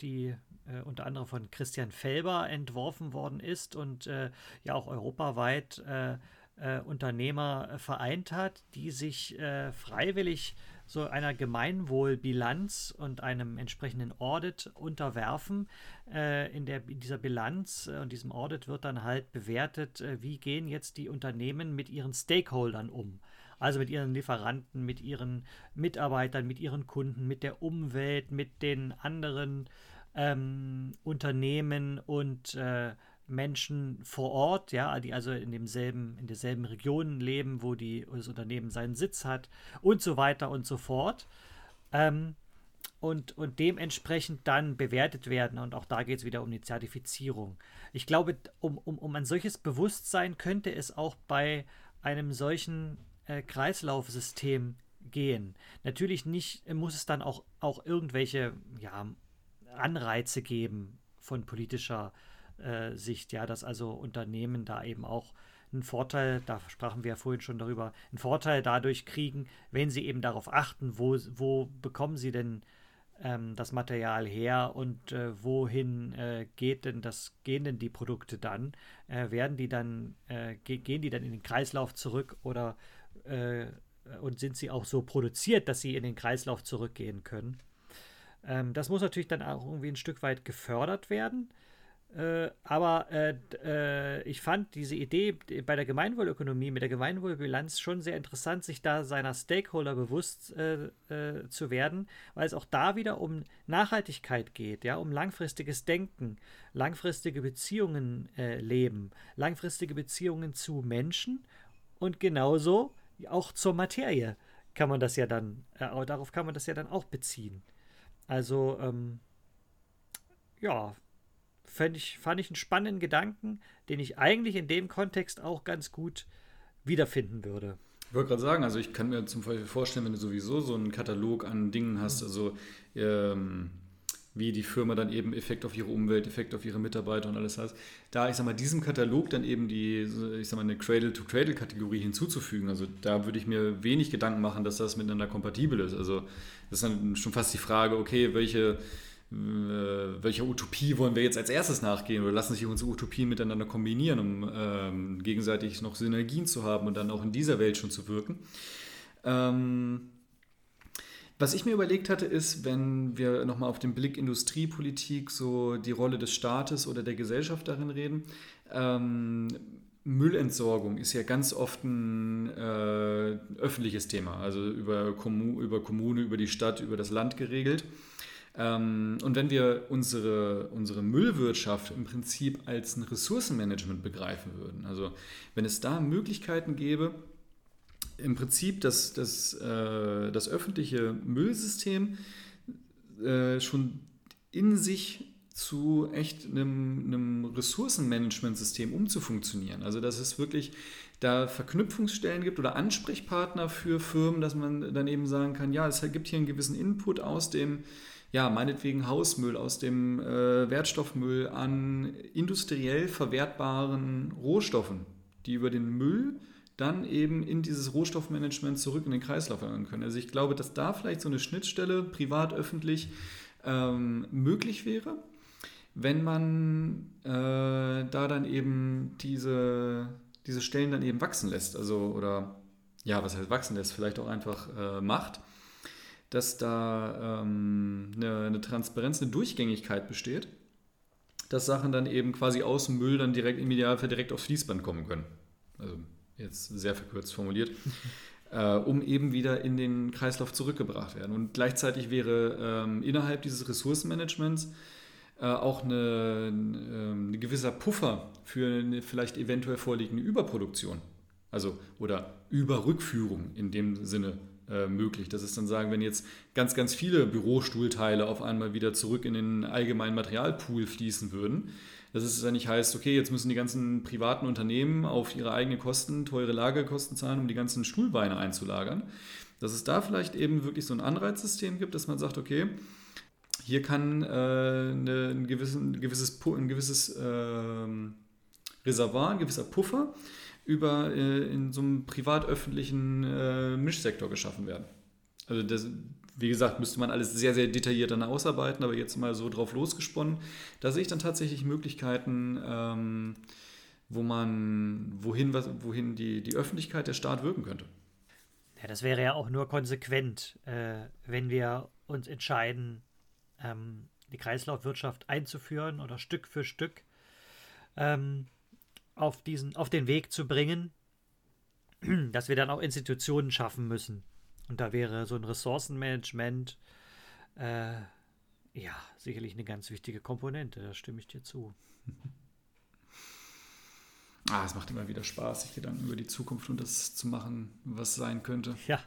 die äh, unter anderem von Christian Felber entworfen worden ist und äh, ja auch europaweit äh, äh, Unternehmer äh, vereint hat, die sich freiwillig so einer Gemeinwohlbilanz und einem entsprechenden Audit unterwerfen. in, der, in dieser Bilanz und diesem Audit wird dann halt bewertet, wie gehen jetzt die Unternehmen mit ihren Stakeholdern um also mit ihren Lieferanten, mit ihren Mitarbeitern, mit ihren Kunden, mit der Umwelt, mit den anderen ähm, Unternehmen und äh, Menschen vor Ort, ja, die also in demselben, in derselben Region leben, wo die, das Unternehmen seinen Sitz hat und so weiter und so fort. Ähm, und, und dementsprechend dann bewertet werden. Und auch da geht es wieder um die Zertifizierung. Ich glaube, um, um, um ein solches Bewusstsein könnte es auch bei einem solchen äh, Kreislaufsystem gehen. Natürlich nicht, muss es dann auch, auch irgendwelche ja, Anreize geben von politischer äh, Sicht, ja, dass also Unternehmen da eben auch einen Vorteil, da sprachen wir ja vorhin schon darüber, einen Vorteil dadurch kriegen, wenn sie eben darauf achten, wo, wo bekommen sie denn ähm, das Material her und äh, wohin äh, geht denn das, gehen denn die Produkte dann? Äh, werden die dann, äh, ge gehen die dann in den Kreislauf zurück oder äh, und sind sie auch so produziert, dass sie in den Kreislauf zurückgehen können. Ähm, das muss natürlich dann auch irgendwie ein Stück weit gefördert werden. Äh, aber äh, äh, ich fand diese Idee bei der Gemeinwohlökonomie mit der Gemeinwohlbilanz schon sehr interessant, sich da seiner Stakeholder bewusst äh, äh, zu werden, weil es auch da wieder um Nachhaltigkeit geht, ja, um langfristiges Denken, langfristige Beziehungen äh, leben, langfristige Beziehungen zu Menschen und genauso auch zur Materie kann man das ja dann, darauf kann man das ja dann auch beziehen. Also, ähm, ja, fand ich, fand ich einen spannenden Gedanken, den ich eigentlich in dem Kontext auch ganz gut wiederfinden würde. Ich wollte gerade sagen, also ich kann mir zum Beispiel vorstellen, wenn du sowieso so einen Katalog an Dingen hast, also ähm, wie die Firma dann eben Effekt auf ihre Umwelt, Effekt auf ihre Mitarbeiter und alles hat, da, ich sag mal, diesem Katalog dann eben die, ich sag mal, eine Cradle-to-Cradle-Kategorie hinzuzufügen, also da würde ich mir wenig Gedanken machen, dass das miteinander kompatibel ist. Also das ist dann schon fast die Frage, okay, welche äh, welcher Utopie wollen wir jetzt als erstes nachgehen oder lassen sich unsere Utopien miteinander kombinieren, um ähm, gegenseitig noch Synergien zu haben und dann auch in dieser Welt schon zu wirken. Ähm, was ich mir überlegt hatte, ist, wenn wir nochmal auf den Blick Industriepolitik, so die Rolle des Staates oder der Gesellschaft darin reden, ähm, Müllentsorgung ist ja ganz oft ein äh, öffentliches Thema, also über, Kommu über Kommune, über die Stadt, über das Land geregelt. Ähm, und wenn wir unsere, unsere Müllwirtschaft im Prinzip als ein Ressourcenmanagement begreifen würden, also wenn es da Möglichkeiten gäbe, im Prinzip das, das, äh, das öffentliche Müllsystem äh, schon in sich zu echt einem, einem Ressourcenmanagementsystem umzufunktionieren. Also dass es wirklich da Verknüpfungsstellen gibt oder Ansprechpartner für Firmen, dass man dann eben sagen kann, ja, es gibt hier einen gewissen Input aus dem ja, meinetwegen Hausmüll, aus dem äh, Wertstoffmüll an industriell verwertbaren Rohstoffen, die über den Müll dann eben in dieses Rohstoffmanagement zurück in den Kreislauf erinnern können. Also ich glaube, dass da vielleicht so eine Schnittstelle privat, öffentlich ähm, möglich wäre, wenn man äh, da dann eben diese, diese Stellen dann eben wachsen lässt. Also, oder ja, was heißt wachsen lässt, vielleicht auch einfach äh, macht dass da ähm, eine, eine, Transparenz, eine Durchgängigkeit besteht, dass Sachen dann eben quasi aus dem Müll dann direkt im Idealfall direkt aufs Fließband kommen können. Also jetzt sehr verkürzt formuliert. äh, um eben wieder in den Kreislauf zurückgebracht werden. Und gleichzeitig wäre ähm, innerhalb dieses Ressourcenmanagements äh, auch eine, ähm, ein gewisser Puffer für eine vielleicht eventuell vorliegende Überproduktion. Also oder Überrückführung in dem Sinne äh, möglich. Das ist dann sagen, wenn jetzt ganz, ganz viele Bürostuhlteile auf einmal wieder zurück in den allgemeinen Materialpool fließen würden, dass es dann nicht heißt, okay, jetzt müssen die ganzen privaten Unternehmen auf ihre eigenen Kosten teure Lagerkosten zahlen, um die ganzen Stuhlbeine einzulagern. Dass es da vielleicht eben wirklich so ein Anreizsystem gibt, dass man sagt, okay, hier kann äh, eine, ein, gewissen, ein gewisses, ein gewisses äh, Reservoir, ein gewisser Puffer über äh, in so einem privat-öffentlichen äh, Mischsektor geschaffen werden. Also das, wie gesagt, müsste man alles sehr, sehr detailliert dann ausarbeiten, aber jetzt mal so drauf losgesponnen. Da sehe ich dann tatsächlich Möglichkeiten, ähm, wo man, wohin, wohin die, die Öffentlichkeit, der Staat wirken könnte. Ja, das wäre ja auch nur konsequent, äh, wenn wir uns entscheiden, ähm, die Kreislaufwirtschaft einzuführen oder Stück für Stück. Ähm, auf, diesen, auf den Weg zu bringen, dass wir dann auch Institutionen schaffen müssen. Und da wäre so ein Ressourcenmanagement äh, ja sicherlich eine ganz wichtige Komponente, da stimme ich dir zu. Ah, es macht immer wieder Spaß, sich Gedanken über die Zukunft und das zu machen, was sein könnte. Ja.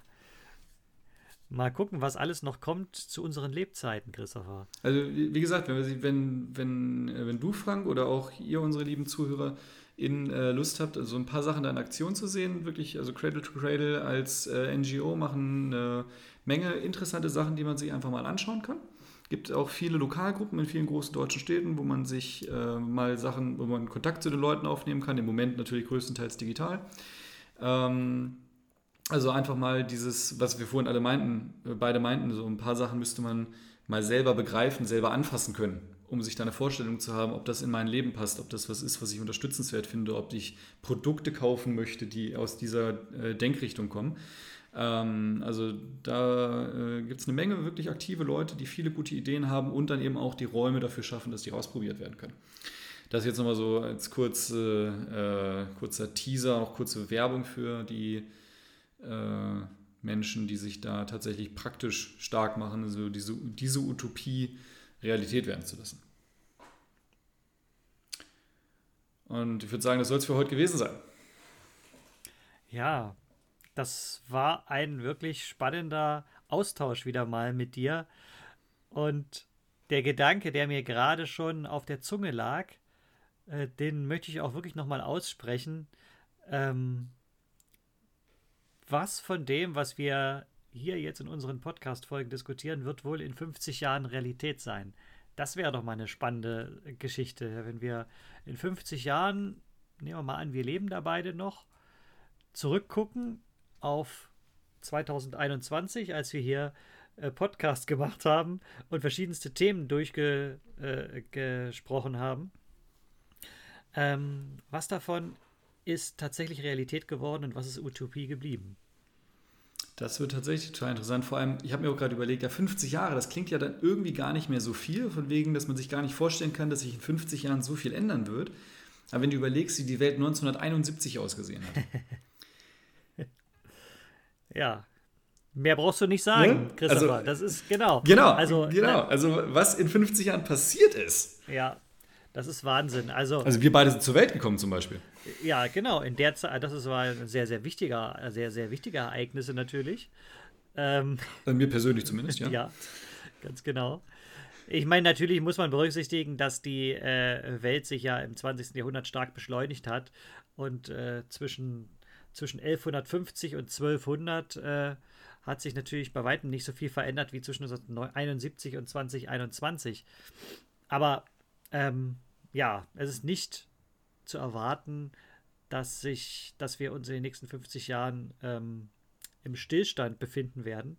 Mal gucken, was alles noch kommt zu unseren Lebzeiten, Christopher. Also, wie gesagt, wenn, wenn, wenn, äh, wenn du, Frank, oder auch ihr, unsere lieben Zuhörer, in äh, Lust habt, also ein paar Sachen da in Aktion zu sehen, wirklich, also Cradle to Cradle als äh, NGO machen eine Menge interessante Sachen, die man sich einfach mal anschauen kann. Gibt auch viele Lokalgruppen in vielen großen deutschen Städten, wo man sich äh, mal Sachen, wo man Kontakt zu den Leuten aufnehmen kann, im Moment natürlich größtenteils digital. Ähm, also einfach mal dieses, was wir vorhin alle meinten, äh, beide meinten, so ein paar Sachen müsste man mal selber begreifen, selber anfassen können um sich da eine Vorstellung zu haben, ob das in mein Leben passt, ob das was ist, was ich unterstützenswert finde, ob ich Produkte kaufen möchte, die aus dieser äh, Denkrichtung kommen. Ähm, also da äh, gibt es eine Menge wirklich aktive Leute, die viele gute Ideen haben und dann eben auch die Räume dafür schaffen, dass die ausprobiert werden können. Das jetzt nochmal so als kurze, äh, kurzer Teaser, auch kurze Werbung für die äh, Menschen, die sich da tatsächlich praktisch stark machen, also diese, diese Utopie Realität werden zu lassen. Und ich würde sagen, das soll es für heute gewesen sein. Ja, das war ein wirklich spannender Austausch wieder mal mit dir. Und der Gedanke, der mir gerade schon auf der Zunge lag, äh, den möchte ich auch wirklich nochmal aussprechen. Ähm, was von dem, was wir hier jetzt in unseren Podcast-Folgen diskutieren, wird wohl in 50 Jahren Realität sein? Das wäre doch mal eine spannende Geschichte, wenn wir in 50 Jahren, nehmen wir mal an, wir leben da beide noch, zurückgucken auf 2021, als wir hier äh, Podcast gemacht haben und verschiedenste Themen durchgesprochen äh, haben. Ähm, was davon ist tatsächlich Realität geworden und was ist Utopie geblieben? Das wird tatsächlich total interessant. Vor allem, ich habe mir auch gerade überlegt, ja, 50 Jahre, das klingt ja dann irgendwie gar nicht mehr so viel, von wegen, dass man sich gar nicht vorstellen kann, dass sich in 50 Jahren so viel ändern wird. Aber wenn du überlegst, wie die Welt 1971 ausgesehen hat. ja, Mehr brauchst du nicht sagen, ne? Christopher. Also, das ist genau. Genau. Also, genau. Also, was in 50 Jahren passiert ist. Ja, das ist Wahnsinn. Also, also wir beide sind zur Welt gekommen zum Beispiel. Ja, genau. In der Zeit, das war ein sehr, sehr wichtiger, sehr, sehr wichtige Ereignisse natürlich. Ähm, Bei mir persönlich zumindest, ja. ja, ganz genau. Ich meine, natürlich muss man berücksichtigen, dass die äh, Welt sich ja im 20. Jahrhundert stark beschleunigt hat und äh, zwischen, zwischen 1150 und 1200 äh, hat sich natürlich bei weitem nicht so viel verändert wie zwischen 1971 und 2021. Aber ähm, ja, es ist nicht zu erwarten, dass sich, dass wir uns in den nächsten 50 Jahren ähm, im Stillstand befinden werden.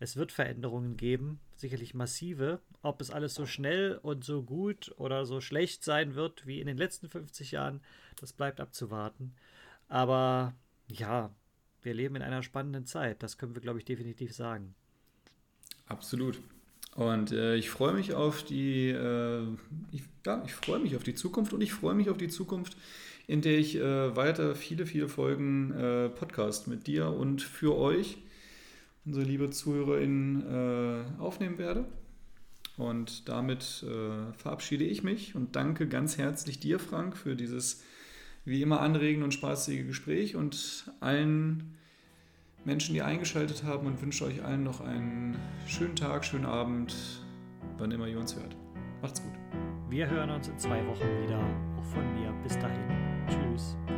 Es wird Veränderungen geben, sicherlich massive. Ob es alles so schnell und so gut oder so schlecht sein wird wie in den letzten 50 Jahren, das bleibt abzuwarten. Aber ja, wir leben in einer spannenden Zeit. Das können wir, glaube ich, definitiv sagen. Absolut. Und äh, ich freue mich auf die, äh, ich, ja, ich freue mich auf die Zukunft und ich freue mich auf die Zukunft, in der ich äh, weiter viele, viele Folgen äh, Podcast mit dir und für euch, unsere liebe ZuhörerInnen, äh, aufnehmen werde. Und damit äh, verabschiede ich mich und danke ganz herzlich dir, Frank, für dieses wie immer anregende und spaßige Gespräch und allen Menschen, die eingeschaltet haben und wünsche euch allen noch einen schönen Tag, schönen Abend, wann immer ihr uns hört. Macht's gut. Wir hören uns in zwei Wochen wieder. Auch von mir. Bis dahin.